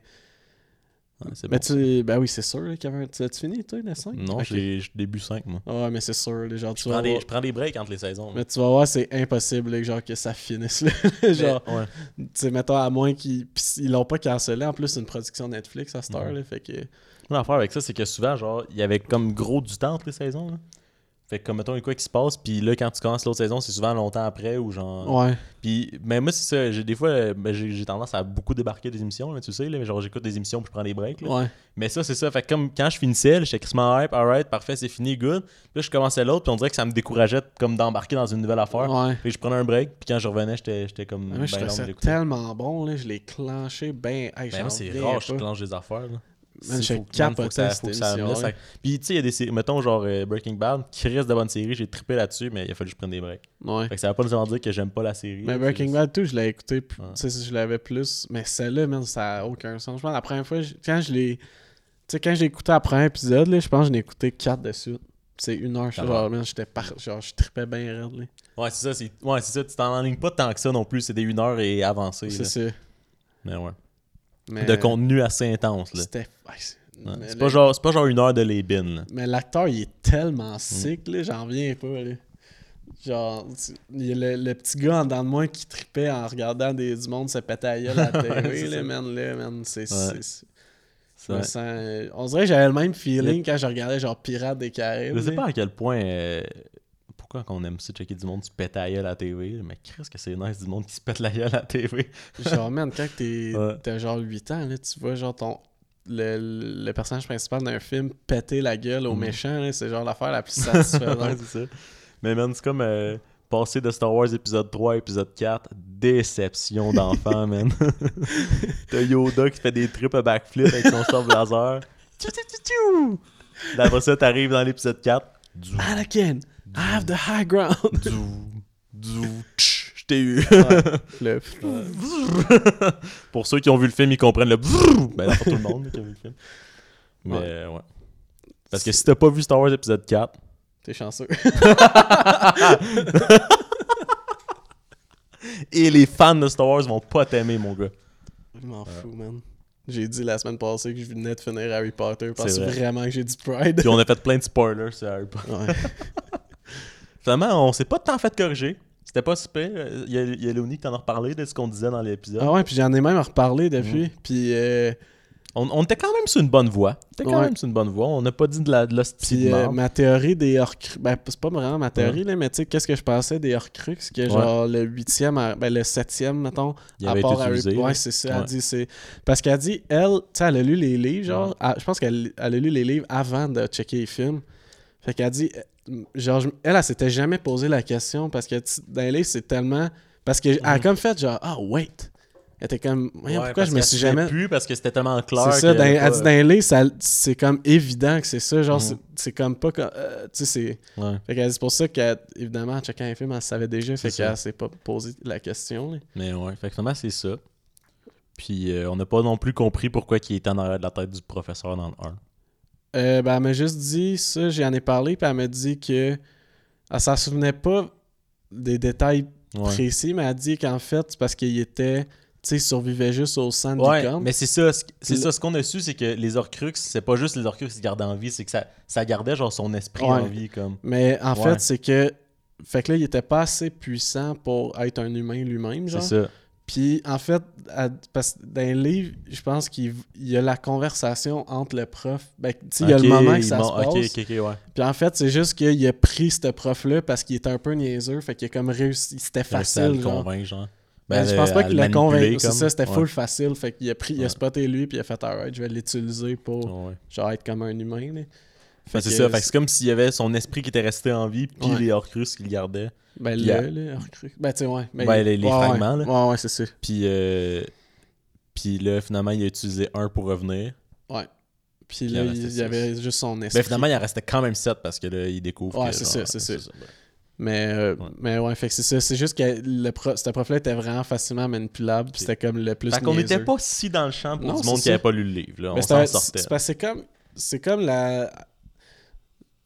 Ouais, c'est mais bon. tu... Ben oui, c'est sûr, là, un... Tu as fini, toi, le 5? Non, Ok. j'ai début 5, moi. Ouais, mais c'est sûr, les genre, tu Je vas prends, des, voir- je prends des breaks entre les saisons. là. Mais tu vas voir, c'est impossible, là, genre, que ça finisse, là. Genre, ouais. tu sais, mettons, à moins qu'ils... Ils l'ont pas cancellé. En plus, c'est une production Netflix à cette heure, là. Fait que... L'affaire avec ça, c'est que souvent, genre, il y avait comme gros du temps entre les saisons. là. Fait que comme mettons, il y a quoi qui se passe, puis là, quand tu commences l'autre saison, c'est souvent longtemps après ou genre. Ouais. Puis, mais moi, c'est ça. J'ai, des fois, euh, ben, j'ai, j'ai tendance à beaucoup débarquer des émissions, là, tu sais. Là, genre, j'écoute des émissions puis je prends des breaks. là. Ouais. Mais ça, c'est ça. Fait que comme quand je finissais, j'étais crissement hype, alright, parfait, c'est fini, good. Puis là, je commençais l'autre, puis on dirait que ça me décourageait comme d'embarquer dans une nouvelle affaire. Ouais. Puis je prenais un break, puis quand je revenais, j'étais, j'étais comme. Moi, je ben trouvais long tellement bon, là. Je l'ai clenché ben. Hey, Ben, moi, c'est rare, je clenche des affaires. Là. Je faut que ça- ça à- Puis, tu sais, il y a des séries, mettons, genre euh, Breaking Bad, qui reste de bonnes séries, j'ai trippé là-dessus, mais il a fallu que je prenne des breaks. Ouais. Fait que ça veut pas nécessairement dire que j'aime pas la série. Mais Breaking juste- Bad, tout, je l'ai écouté. Tu sais, je l'avais plus. Mais celle-là, man, ça a aucun sens. Je pense, la première fois, quand je l'ai. Tu sais, quand j'ai écouté le premier épisode, là, je pense que j'en ai écouté 4 de suite. C'est une heure, je Ça genre, va. man, j'étais par... genre, je trippais bien raide, là. Ouais, c'est ça, c'est ouais, c'est ça, tu t'en enlignes pas tant que ça non plus, c'est des 1 heure et avancé. C'est ça. Mais ouais. Mais... De contenu assez intense, là. C'était. ouais, c'est- le- pas, genre, c'est pas genre une heure de les bins, là. Mais l'acteur, il est tellement Mm. sick, là, j'en reviens pas, là. Genre, il y a le, le petit gars en dedans de moi qui tripait en regardant des, du monde se péter à la C'est là, man, là, man, c'est... Ouais. sens- euh, On dirait que j'avais le même feeling quand je regardais genre Pirates des Caraïbes. Je sais pas à quel point. euh, pourquoi qu'on aime ça, checker du monde se pète la gueule à la TV, mais qu'est-ce que c'est nice du monde qui se pète la gueule à la TV. Genre, man, quand t'es, Ouais. genre 8 ans, là, tu vois genre ton... Le, le personnage principal d'un film péter la gueule au Mhm. méchant, là, c'est genre l'affaire la plus satisfaisante. ouais, c'est ça. Mais man, c'est comme euh, passer de Star Wars épisode 3 à épisode 4, déception d'enfant, man. T'as Yoda qui fait des trips à backflip avec son sort laser. Tchou, tchou, tchou, tchou. Là, Après ça, t'arrives dans l'épisode 4. Zou, Anakin, I have the high ground. je t'ai eu. Le- Pour ceux qui ont vu le film, ils comprennent le. Ben, non, pas tout le monde qui a vu le film. Mais Ouais. euh, ouais. Parce que si t'as pas vu Star Wars épisode 4, T'es chanceux. et les fans de Star Wars vont pas t'aimer, mon gars. Je m'en fous, man. J'ai dit la semaine passée que je venais de finir Harry Potter parce vrai. vraiment que j'ai du pride. Puis on a fait plein de spoilers sur Harry Potter. Ouais. Finalement, on s'est pas tant fait corriger. C'était pas super. Il y a, il y a Léonie qui t'en a reparlé de ce qu'on disait dans l'épisode. Ah ouais, puis j'en ai même reparlé depuis. Puis, euh, On, on était quand même sur une bonne voie. On était quand Ouais. même sur une bonne voie. On n'a pas dit de la de puis euh, ma théorie des Horcruxes. Ben, c'est pas vraiment ma théorie, là, mais tu sais, qu'est-ce que je pensais des Horcruxes Que genre le huitième, à- ben le septième, mettons, Il à part Harry utilisé, Ouais, c'est ça. Ouais. Elle dit, c'est. Parce qu'elle dit, elle, tu sais, elle a lu les livres, genre. je pense qu'elle elle a lu les livres avant de checker les films. Fait qu'elle dit, genre, elle, elle, s'était jamais posé la question parce que dans les c'est tellement. Parce qu'elle a comme fait, genre, ah, wait. Elle était comme, Ouais, pourquoi je me suis jamais. plus parce que c'était tellement clair. C'est ça, dans, elle dit dans les ça- c'est comme évident que c'est ça. Genre, Mhm. c'est- c'est comme pas. euh, tu sais, c'est. Ouais. Fait qu'elle dit, c'est pour ça qu'évidemment, en checkant un film, elle savait déjà. Fait qu'elle s'est pas posé la question. là. Mais ouais, fait que finalement, c'est ça. Puis euh, on n'a pas non plus compris pourquoi il était en arrière de la tête du professeur dans le 1. Euh, ben, elle m'a juste dit ça, j'en ai parlé, puis elle m'a dit que elle s'en souvenait pas des détails Ouais. précis, mais elle a dit qu'en fait, c'est parce qu'il était, tu sais, il survivait juste au de Ouais, licorne. mais c'est ça, ce- c'est ça, ce qu'on a su, c'est que les Orcrux, c'est pas juste les Orcrux qui se gardaient en vie, c'est que ça, ça gardait genre son esprit Ouais. en vie, comme. Mais en fait, c'est que. Fait que là, il était pas assez puissant pour être un humain lui-même, C'est genre. ça. Puis en fait, parce que dans le livre, je pense qu'il il y a la conversation entre le prof. Ben, tu sais, il y a le moment que ça m'en- se passe. Ok, ok, ok, ouais. Puis en fait, c'est juste qu'il a pris ce prof-là parce qu'il était un peu niaiseux. Fait qu'il a comme réussi. C'était réussi à facile, le genre. convaincre, genre. Ben, je à pense pas qu'il l'a convaincu. C'est ça, c'était Ouais. full facile. Fait qu'il a pris, il a spoté lui, puis il a fait alright, je vais l'utiliser pour Ouais. genre être comme un humain. Fait c'est ça, c'est comme s'il y avait son esprit qui était resté en vie, puis Ouais. les Horcrux qui le gardaient. Ben là, là, recru- Ben tu sais, ouais. Ben, les- les ouais, fragments, ouais. là. Ouais, ouais, c'est ça. Puis, euh, puis là, finalement, il a utilisé un pour revenir. Ouais. Puis Puis là, il y avait juste son esprit. Ben finalement, il en restait quand même 7 parce que là, il découvre. Ouais, que, c'est ça, c'est ça. ben. Mais, euh, Ouais. mais ouais, fait que c'est ça. C'est juste que le pro, ce prof-là était vraiment facilement manipulable. Puis c'était comme le plus. Fait qu'on n'était pas si dans le champ pour Non, du monde c'est qui n'avait pas lu le livre. Là. On s'en sortait. c'est comme c'est comme la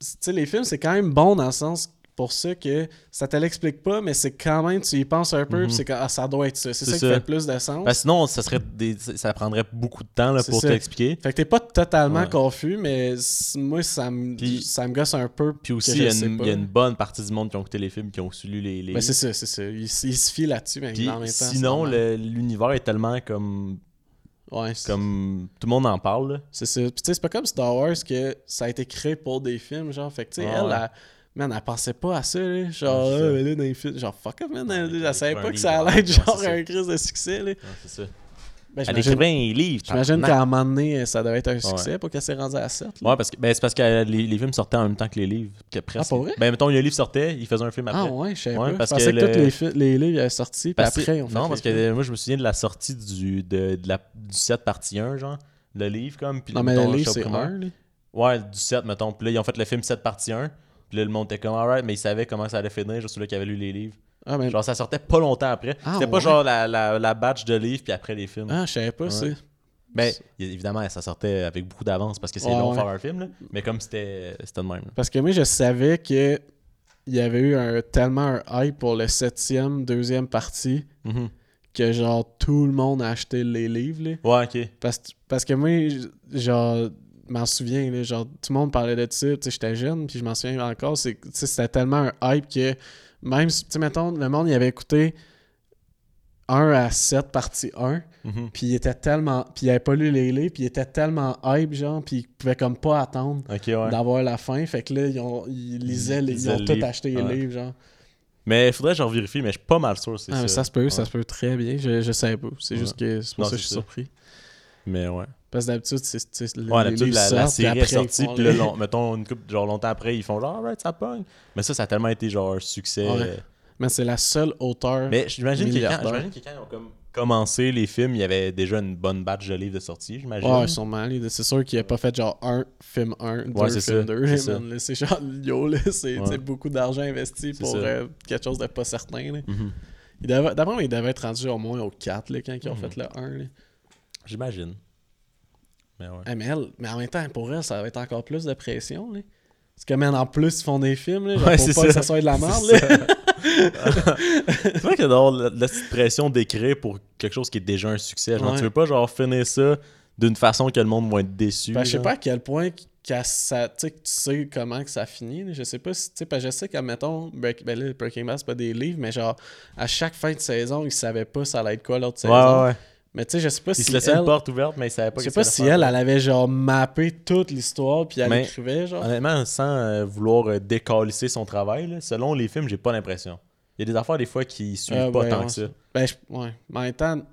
sais les films c'est quand même bon dans le sens pour ça que ça te l'explique pas mais c'est quand même tu y penses un peu puis c'est que ah, ça doit être ça c'est ça, qui fait le plus de sens que sinon, ça, serait des... ça prendrait beaucoup de temps là, pour t'expliquer. fait que t'es pas totalement Ouais. confus mais moi ça me Puis- ça me gosse un peu Puis aussi, il y, a une, pas. il y a une bonne partie du monde qui ont écouté les films, qui ont su lu les livres. ben c'est ça c'est ça il, s- il se fie là-dessus mais en même temps sinon, l'univers est tellement comme, ouais comme. Tout le monde en parle. là. C'est ça. Puis tu sais, c'est pas comme Star Wars que ça a été créé pour des films, genre. Fait que tu sais, Ah elle, ouais. elle- Man, elle pensait pas à ça, là. Genre, ah, là, dans les films. Genre, fuck up, man. elle- savais écrire pas que ça allait être genre un crise de succès, là. C'est ça. Ben, Elle écrivait un livre. J'imagine qu'à un moment donné, ça devait être un succès pour qu'elle s'est rendue à 7. là. Ouais, parce que ben, c'est parce que les, les films sortaient en même temps que les livres. Que presque. pour vrai? Ben, mettons, le livre sortait, ils faisaient un film après. Ah ouais, je Ouais, pas. parce je pensais que que, le- tous les, les livres avaient sorti, puis après, on fait non, parce que moi, je me souviens de la sortie du, de, de la, du 7 partie 1, genre. Le livre, comme. Puis Non, mais mettons, le livre, c'est. Ouais, du 7, mettons. Puis là, ils ont fait le film 7 partie 1. Puis là, le monde était comme, alright, mais ils savaient comment ça allait finir, juste celui qui avait lu les livres. Ah, mais... Genre, ça sortait pas longtemps après. Ah, C'était pas ouais? genre la, la, la batch de livres, puis après les films. ah je savais pas, Ouais. ça. Mais y- évidemment, ça sortait avec beaucoup d'avance parce que c'est long ouais. faire un film, là. Mais comme c'était c'était de même. là. Parce que moi, je savais que il y avait eu un, tellement un hype pour le septième, deuxième partie, Mhm. que genre tout le monde a acheté les livres, là. Ouais, ok. Parce, parce que moi, genre, je m'en souviens, là, genre, tout le monde parlait de ça, tu sais, j'étais jeune, puis je m'en souviens encore, c'est c'était tellement un hype que, même, si- tu sais, mettons, le monde, il avait écouté 1 à 7, partie 1, Mhm. puis il était tellement, puis il avait pas lu les livres, puis il était tellement hype, genre, puis il pouvait comme pas attendre ouais. d'avoir la fin, fait que là, ils, ont, ils lisaient, les- ils ont le tout acheté les Ouais. livres, genre. Mais il faudrait que je vérifie, mais je suis pas mal sûr, c'est Ah, ça. ça se peut, ça se peut très bien, je, je savais pas, c'est juste que c'est pour ça que je suis surpris. Mais ouais. Parce que d'habitude, c'est, Ouais, d'habitude, la, la série est sortie, puis là, les- long- mettons, une couple, genre longtemps après, ils font genre, alright, ça pogne. Mais ça, ça a tellement été genre un succès. Ouais. euh, Mais c'est la seule auteur. Mais j'imagine que, que quand ils ont comme commencé les films, il y avait déjà une bonne batch de livres de sortie, j'imagine. Ouais, sûrement. C'est sûr qu'il a pas fait genre un film 1, deux Ouais, c'est film ça, 2. c'est ça. C'est genre, yo, c'est Ouais. beaucoup d'argent investi pour euh, quelque chose de pas certain. là. Il devait- D'après moi, il devait être rendu au moins au 4 là, quand ils ont Mhm. fait le 1. Là. J'imagine. Mais ouais. Mais, elle, mais en même temps, pour elle, ça va être encore plus de pression. Là. Parce que, man, en plus, ils font des films. Là, genre, Ouais, pour c'est pas ça. que ça soit de la merde. C'est vrai qu'il y a d'avoir la, la petite pression d'écrire pour quelque chose qui est déjà un succès. Genre, Ouais. tu veux pas genre finir ça d'une façon que le monde va être déçu. Ben, je sais pas à quel point ça, tu sais, que comment que ça finit. là. Je sais pas si, que je sais qu'à, mettons, Break, ben là, Breaking Bad, c'est pas des livres, mais genre, à chaque fin de saison, ils savaient pas ça allait être quoi l'autre Ouais, saison. ouais. Mais tu sais, je sais pas Il si se laissait elle, une porte ouverte, mais il savait pas je sais pas si elle, elle avait genre mappé toute l'histoire puis elle Mais- écrivait, genre. Honnêtement, sans euh, vouloir euh, décalisser son travail, là, selon les films, j'ai pas l'impression. Il y a des affaires des fois qui suivent Ah, pas tant ouais, que ça. Ben, je- ouais. Mais en même temps, tu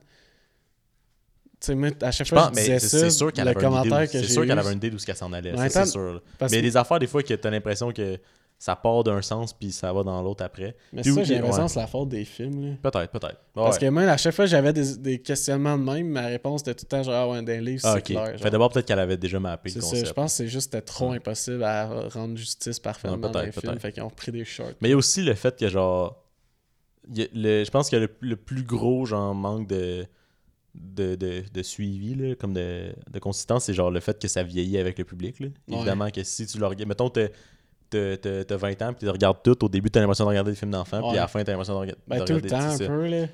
sais, moi, à chaque Je fois que je disais c'est ça, sûr qu'elle le avait une idée. commentaire où- que C'est j'ai sûr qu'elle eu, avait une idée d'où ce qu'elle s'en allait. C'est sûr. parce Mais il y a des affaires des fois que t'as l'impression que ça part d'un sens puis ça va dans l'autre après. Mais Puis ça, oui, j'ai l'impression que c'est la faute des films, là. Peut-être, peut-être. Parce Ouais. que moi, à chaque fois j'avais des, des questionnements de même, ma réponse était tout le temps genre, ah ouais, dans les livres, Ah, c'est ok. clair. Fait d'abord, peut-être qu'elle avait déjà mappé le C'est ça, concept. je pense que c'est juste c'était trop Ouais. impossible à rendre justice parfaitement Ouais, dans les peut-être, films. Fait qu'ils ont pris des shorts. Mais il y a aussi le fait que, genre, le- je pense que le, le plus gros, genre, manque de, de, de, de suivi, là, comme de, de consistance, c'est genre le fait que ça vieillit avec le public. Là. Ouais. Évidemment que si tu le regardes, mettons, t'as t'as- t'as- t'as 20 ans, puis tu regardes tout, au début, t'as l'impression de regarder des films d'enfants, puis Ouais. à la fin, t'as l'impression de, rega- Ben, de tout le temps, un ça. peu, là.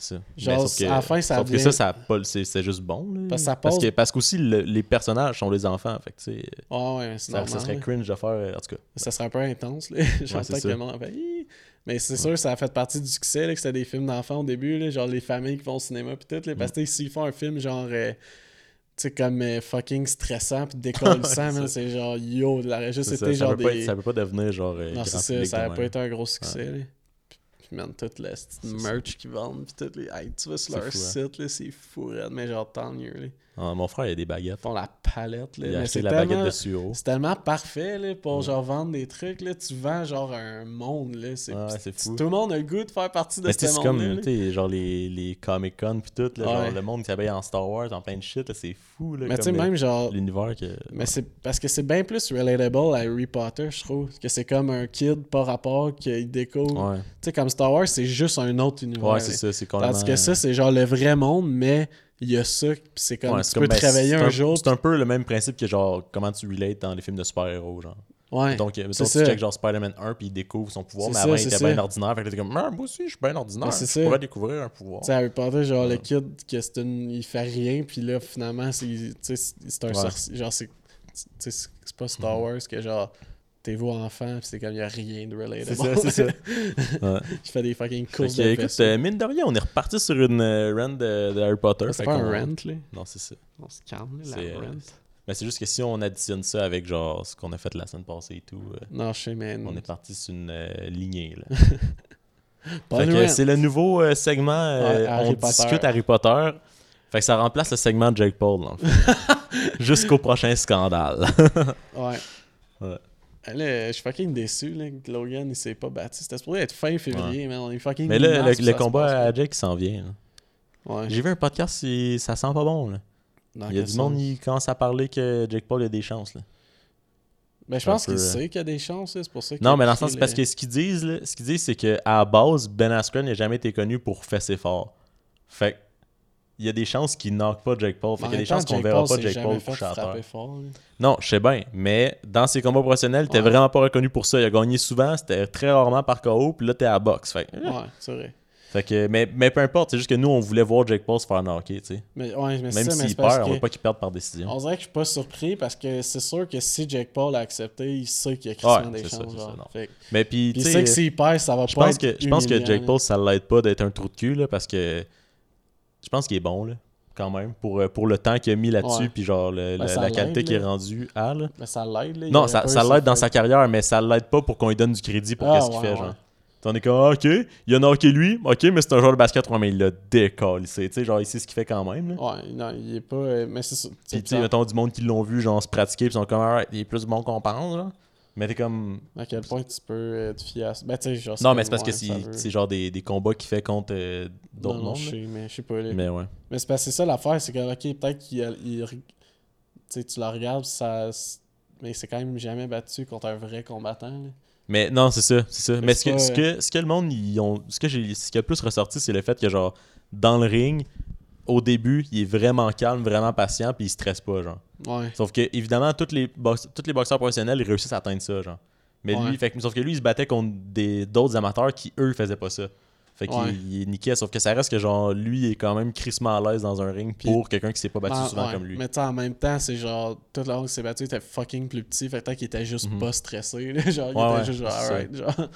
Ça. Genre, Mais sauf que, à la fin, ça sauf que ça, c'est juste bon. là. Parce que ça parce, passe- que, parce qu'aussi, le- les personnages sont des enfants. Fait que, tu sais, Ouais, ouais, ça, normal. ça serait cringe de faire. En tout cas, Ça serait un peu intense. J'entends c'est que ça. le monde fait, Hi! Mais c'est sûr, ça a fait partie du succès, là, que c'était des films d'enfants au début, là, genre les familles qui vont au cinéma, pis tout, là, parce que s'ils font un film genre, euh, tu sais, comme euh, fucking stressant, pis décollissant, Ouais, c'est c'est genre, yo, aurait juste c'est ça, genre pas des... être- ça peut pas devenir genre. euh, Non, c'est ça, ça aurait pas été un gros succès, là. Puis, man, tout le C'est merch qu'ils vendent, pis tout, les... hey, tu vas sur C'est leur fou, hein. site, c'est fou, raide, mais genre, tant mieux, là. Ah, mon frère, il a des Ils baguettes. font la palette, là, Il a acheté c'est la tellement... baguette de sureau. C'est tellement parfait là, pour Ouais. genre vendre des trucs. Là. Tu vends genre un monde. Là. C'est, c'est fou. Tout le monde a le goût de faire partie de Mais ce c'est monde-là. comme, là. genre les, les Comic Con pis tout, là, Ouais. genre le monde qui s'habille en Star Wars, en plein de shit, c'est fou, là. Mais tu sais, même genre. L'univers que. Mais c'est parce que c'est bien plus relatable à Harry Potter, je trouve. Que c'est comme un kid par rapport qu'il découvre. Tu sais, comme Star Wars, c'est juste un autre univers. ouais c'est ça, c'est complètement. Tandis que ça, c'est genre le vrai monde, mais il y a ça. Puis c'est comme Ouais, tu peux comme- te ben, c'est un, jour. C'est un peu le même principe que genre comment tu relates dans les films de super-héros, genre. Ouais. Donc, mettons, c'est tu ça. check genre Spider-Man 1 puis il découvre son pouvoir, mais ça, avant il était bien ordinaire. Fait que t'es comme, Ah, moi aussi, je suis bien ordinaire. C'est je pourrais découvrir un pouvoir. Tu sais, Harry Potter, genre le kid, que c'est une... il fait rien, puis là, finalement, c'est un sorcier. Genre, c'est pas Star Wars que genre, t'es vous enfant, puis c'est comme, il y a rien de relatable. C'est ça, c'est ça. Ouais. Je fais des fucking Fait courses que, de écoute, euh, mine de rien, on est reparti sur une euh, run de, de Harry Potter. C'est fait pas un rent, là? Non, c'est ça. On se calme, là, C'est, la euh, rent. Mais c'est juste que si on additionne ça avec genre ce qu'on a fait la semaine passée et tout, euh, Non, je sais, mais. on est parti sur une euh, lignée. Là. Fait c'est le nouveau euh, segment euh, Ouais, Harry On Potter. discute Harry Potter. Fait que ça remplace le segment de Jake Paul, le fond. Jusqu'au prochain scandale. Ouais. Ouais. Là, je suis fucking déçu là, que Logan il s'est pas battu. C'était supposé être fin février, mais on est fucking. Mais là, le, combat à Jake s'en vient. là. pas. Ouais. J'ai vu un podcast, ça sent pas bon. Là. Dans Il y a du monde qui commence à parler que Jake Paul a des chances. Là. Ben, je pense peu, qu'il euh, sait qu'il y a des chances, c'est pour ça Non, mais dans le sens, c'est parce que ce qu'ils disent, là, ce qu'ils disent, c'est qu'à la base, Ben Askren n'a jamais été connu pour fesser fort. Fait que, il y a des chances qu'il knock pas Jake Paul. Fait qu'il y a des chances qu'on verra Paul pas Jake Paul coucher à terre. fort. Non, je sais bien, mais dans ses combats professionnels, t'es Ouais. vraiment pas reconnu pour ça. Il a gagné souvent, c'était très rarement par KO, puis là, t'es à la boxe. Fait, Ouais, c'est vrai. fait que, mais, mais peu importe, c'est juste que nous, on voulait voir Jake Paul se faire knocker, tu sais. Mais, ouais, mais Même s'il perd, on veut pas qu'il perde par décision. On dirait que je suis pas surpris parce que c'est sûr que si Jake Paul a accepté, il sait qu'il y a Ouais, des chances. ça. Fait Mais puis, il sait que s'il perd, ça va je pas pense être que, je pense que Jake. Paul, ça l'aide pas d'être un trou de cul, là, parce que je pense qu'il est bon, là, quand même, pour, euh, pour le temps qu'il a mis là-dessus, puis genre le- Ben, la qualité qu'il est là. rendu à, là. Mais ça l'aide, Non, ça, l'aide dans fait- sa carrière, mais ça l'aide pas pour qu'on lui donne du crédit pour Ah, qu'est-ce qu'il fait, genre. T'en es comme, ah, ok, il a knocké lui, ok, mais c'est un joueur de basket, ouais, mais il l'a décollé, tu sais, genre, il sait ce qu'il fait quand même, là. Ouais, non, il est pas. euh, Mais c'est ça. Puis, C'est tu sais, mettons du monde qui l'ont vu, genre, se pratiquer, puis ils sont comme, alright, il est plus bon qu'on pense, là. Mais t'es comme. À quel point tu peux euh, fier à ça. Ben, tu sais, genre. Non, mais c'est parce que c'est genre des, des combats qu'il fait contre euh, d'autres non, mondes. je sais, mais je sais pas. Mais ouais. Mais c'est parce que c'est ça l'affaire, c'est que, ok, peut-être qu'il. il- tu sais, tu le regardes, ça. Mais c'est quand même jamais battu contre un vrai combattant. là. Mais non, c'est ça, c'est ça. Mais ce que, ce, que, ce que le monde, ils ont, ce que j'ai, ce qui a le plus ressorti, c'est le fait que, genre, dans le ring, au début, il est vraiment calme, vraiment patient, puis il stresse pas, genre. Ouais. Sauf que, évidemment, tous les, tous les boxeurs professionnels, ils réussissent à atteindre ça, genre. Mais Ouais. lui, fait, sauf que lui, il se battait contre d'autres amateurs qui, eux, faisaient pas ça. Fait qu'il Ouais. il niqué, sauf que ça reste que, genre, lui, il est quand même crissement à l'aise dans un ring pour quelqu'un qui s'est pas battu Ah, souvent comme lui. Mais en même temps, c'est genre, tout le long qu'il s'est battu, il était fucking plus petit. Fait que peut-être qu'il était juste Mhm. pas stressé. là. genre, il était juste genre, alright. Genre,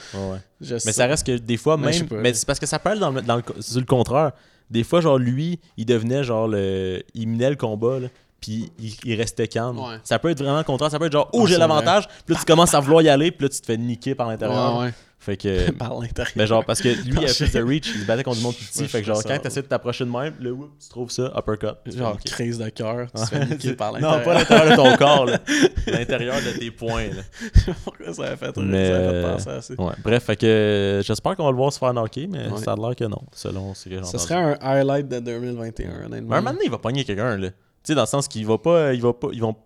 Mais ça reste que des fois, même. Mais c'est parce que ça peut aller dans le, dans le, sur le contraire. Des fois, genre, lui, il devenait genre le. Il minait le combat, là. Puis il, il restait calme. Ouais. Ça peut être vraiment le contraire. Ça peut être genre, oh, Ouais, j'ai l'avantage. Puis là, tu commences à vouloir y aller. Puis là, tu te fais niquer par l'intérieur. Ouais, ouais. Fait que. Par l'intérieur. Mais genre, parce que lui, il a plus de reach. Il se battait contre du monde plus petit. Fait que genre, quand ça. tu essaies de t'approcher de même, là, whoop, tu trouves ça, uppercut. Genre, crise de cœur. Tu te fais niquer par non, l'intérieur. pas l'intérieur de ton corps. L'intérieur de tes poings. Pourquoi ça a fait, Mais, ça a fait penser à ça? Ouais. Bref, fait que euh, j'espère qu'on va le voir se faire knocker, mais ça a l'air que non, selon ce que j'ai Ce serait un highlight de 2021, honnêtement. Mais un moment donné, il va pogner quelqu'un, là. Tu sais, dans le sens qu'il va pas. Il va pas. Ils vont.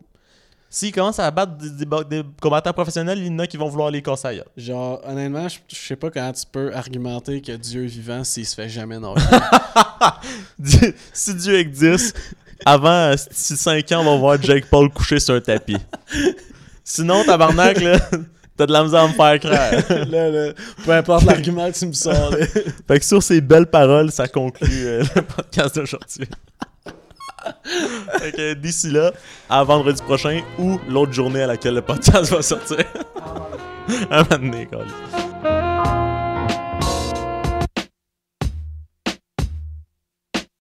S'ils commencent à battre des, des- des combattants professionnels, il y en a qui vont vouloir les casser ailleurs. Genre, honnêtement, je, je sais pas comment tu peux argumenter que Dieu est vivant s'il se fait jamais. Dieu- si Dieu existe, avant 5 ans, on va voir Jake Paul couché sur un tapis. Sinon, tabarnak, là, t'as de la misère à me faire croire. là, là, peu importe l'argument que tu me sors, là. Fait que sur ces belles paroles, ça conclut euh, le podcast d'aujourd'hui. Que d'ici là, à vendredi prochain ou l'autre journée à laquelle le podcast va sortir. un moment.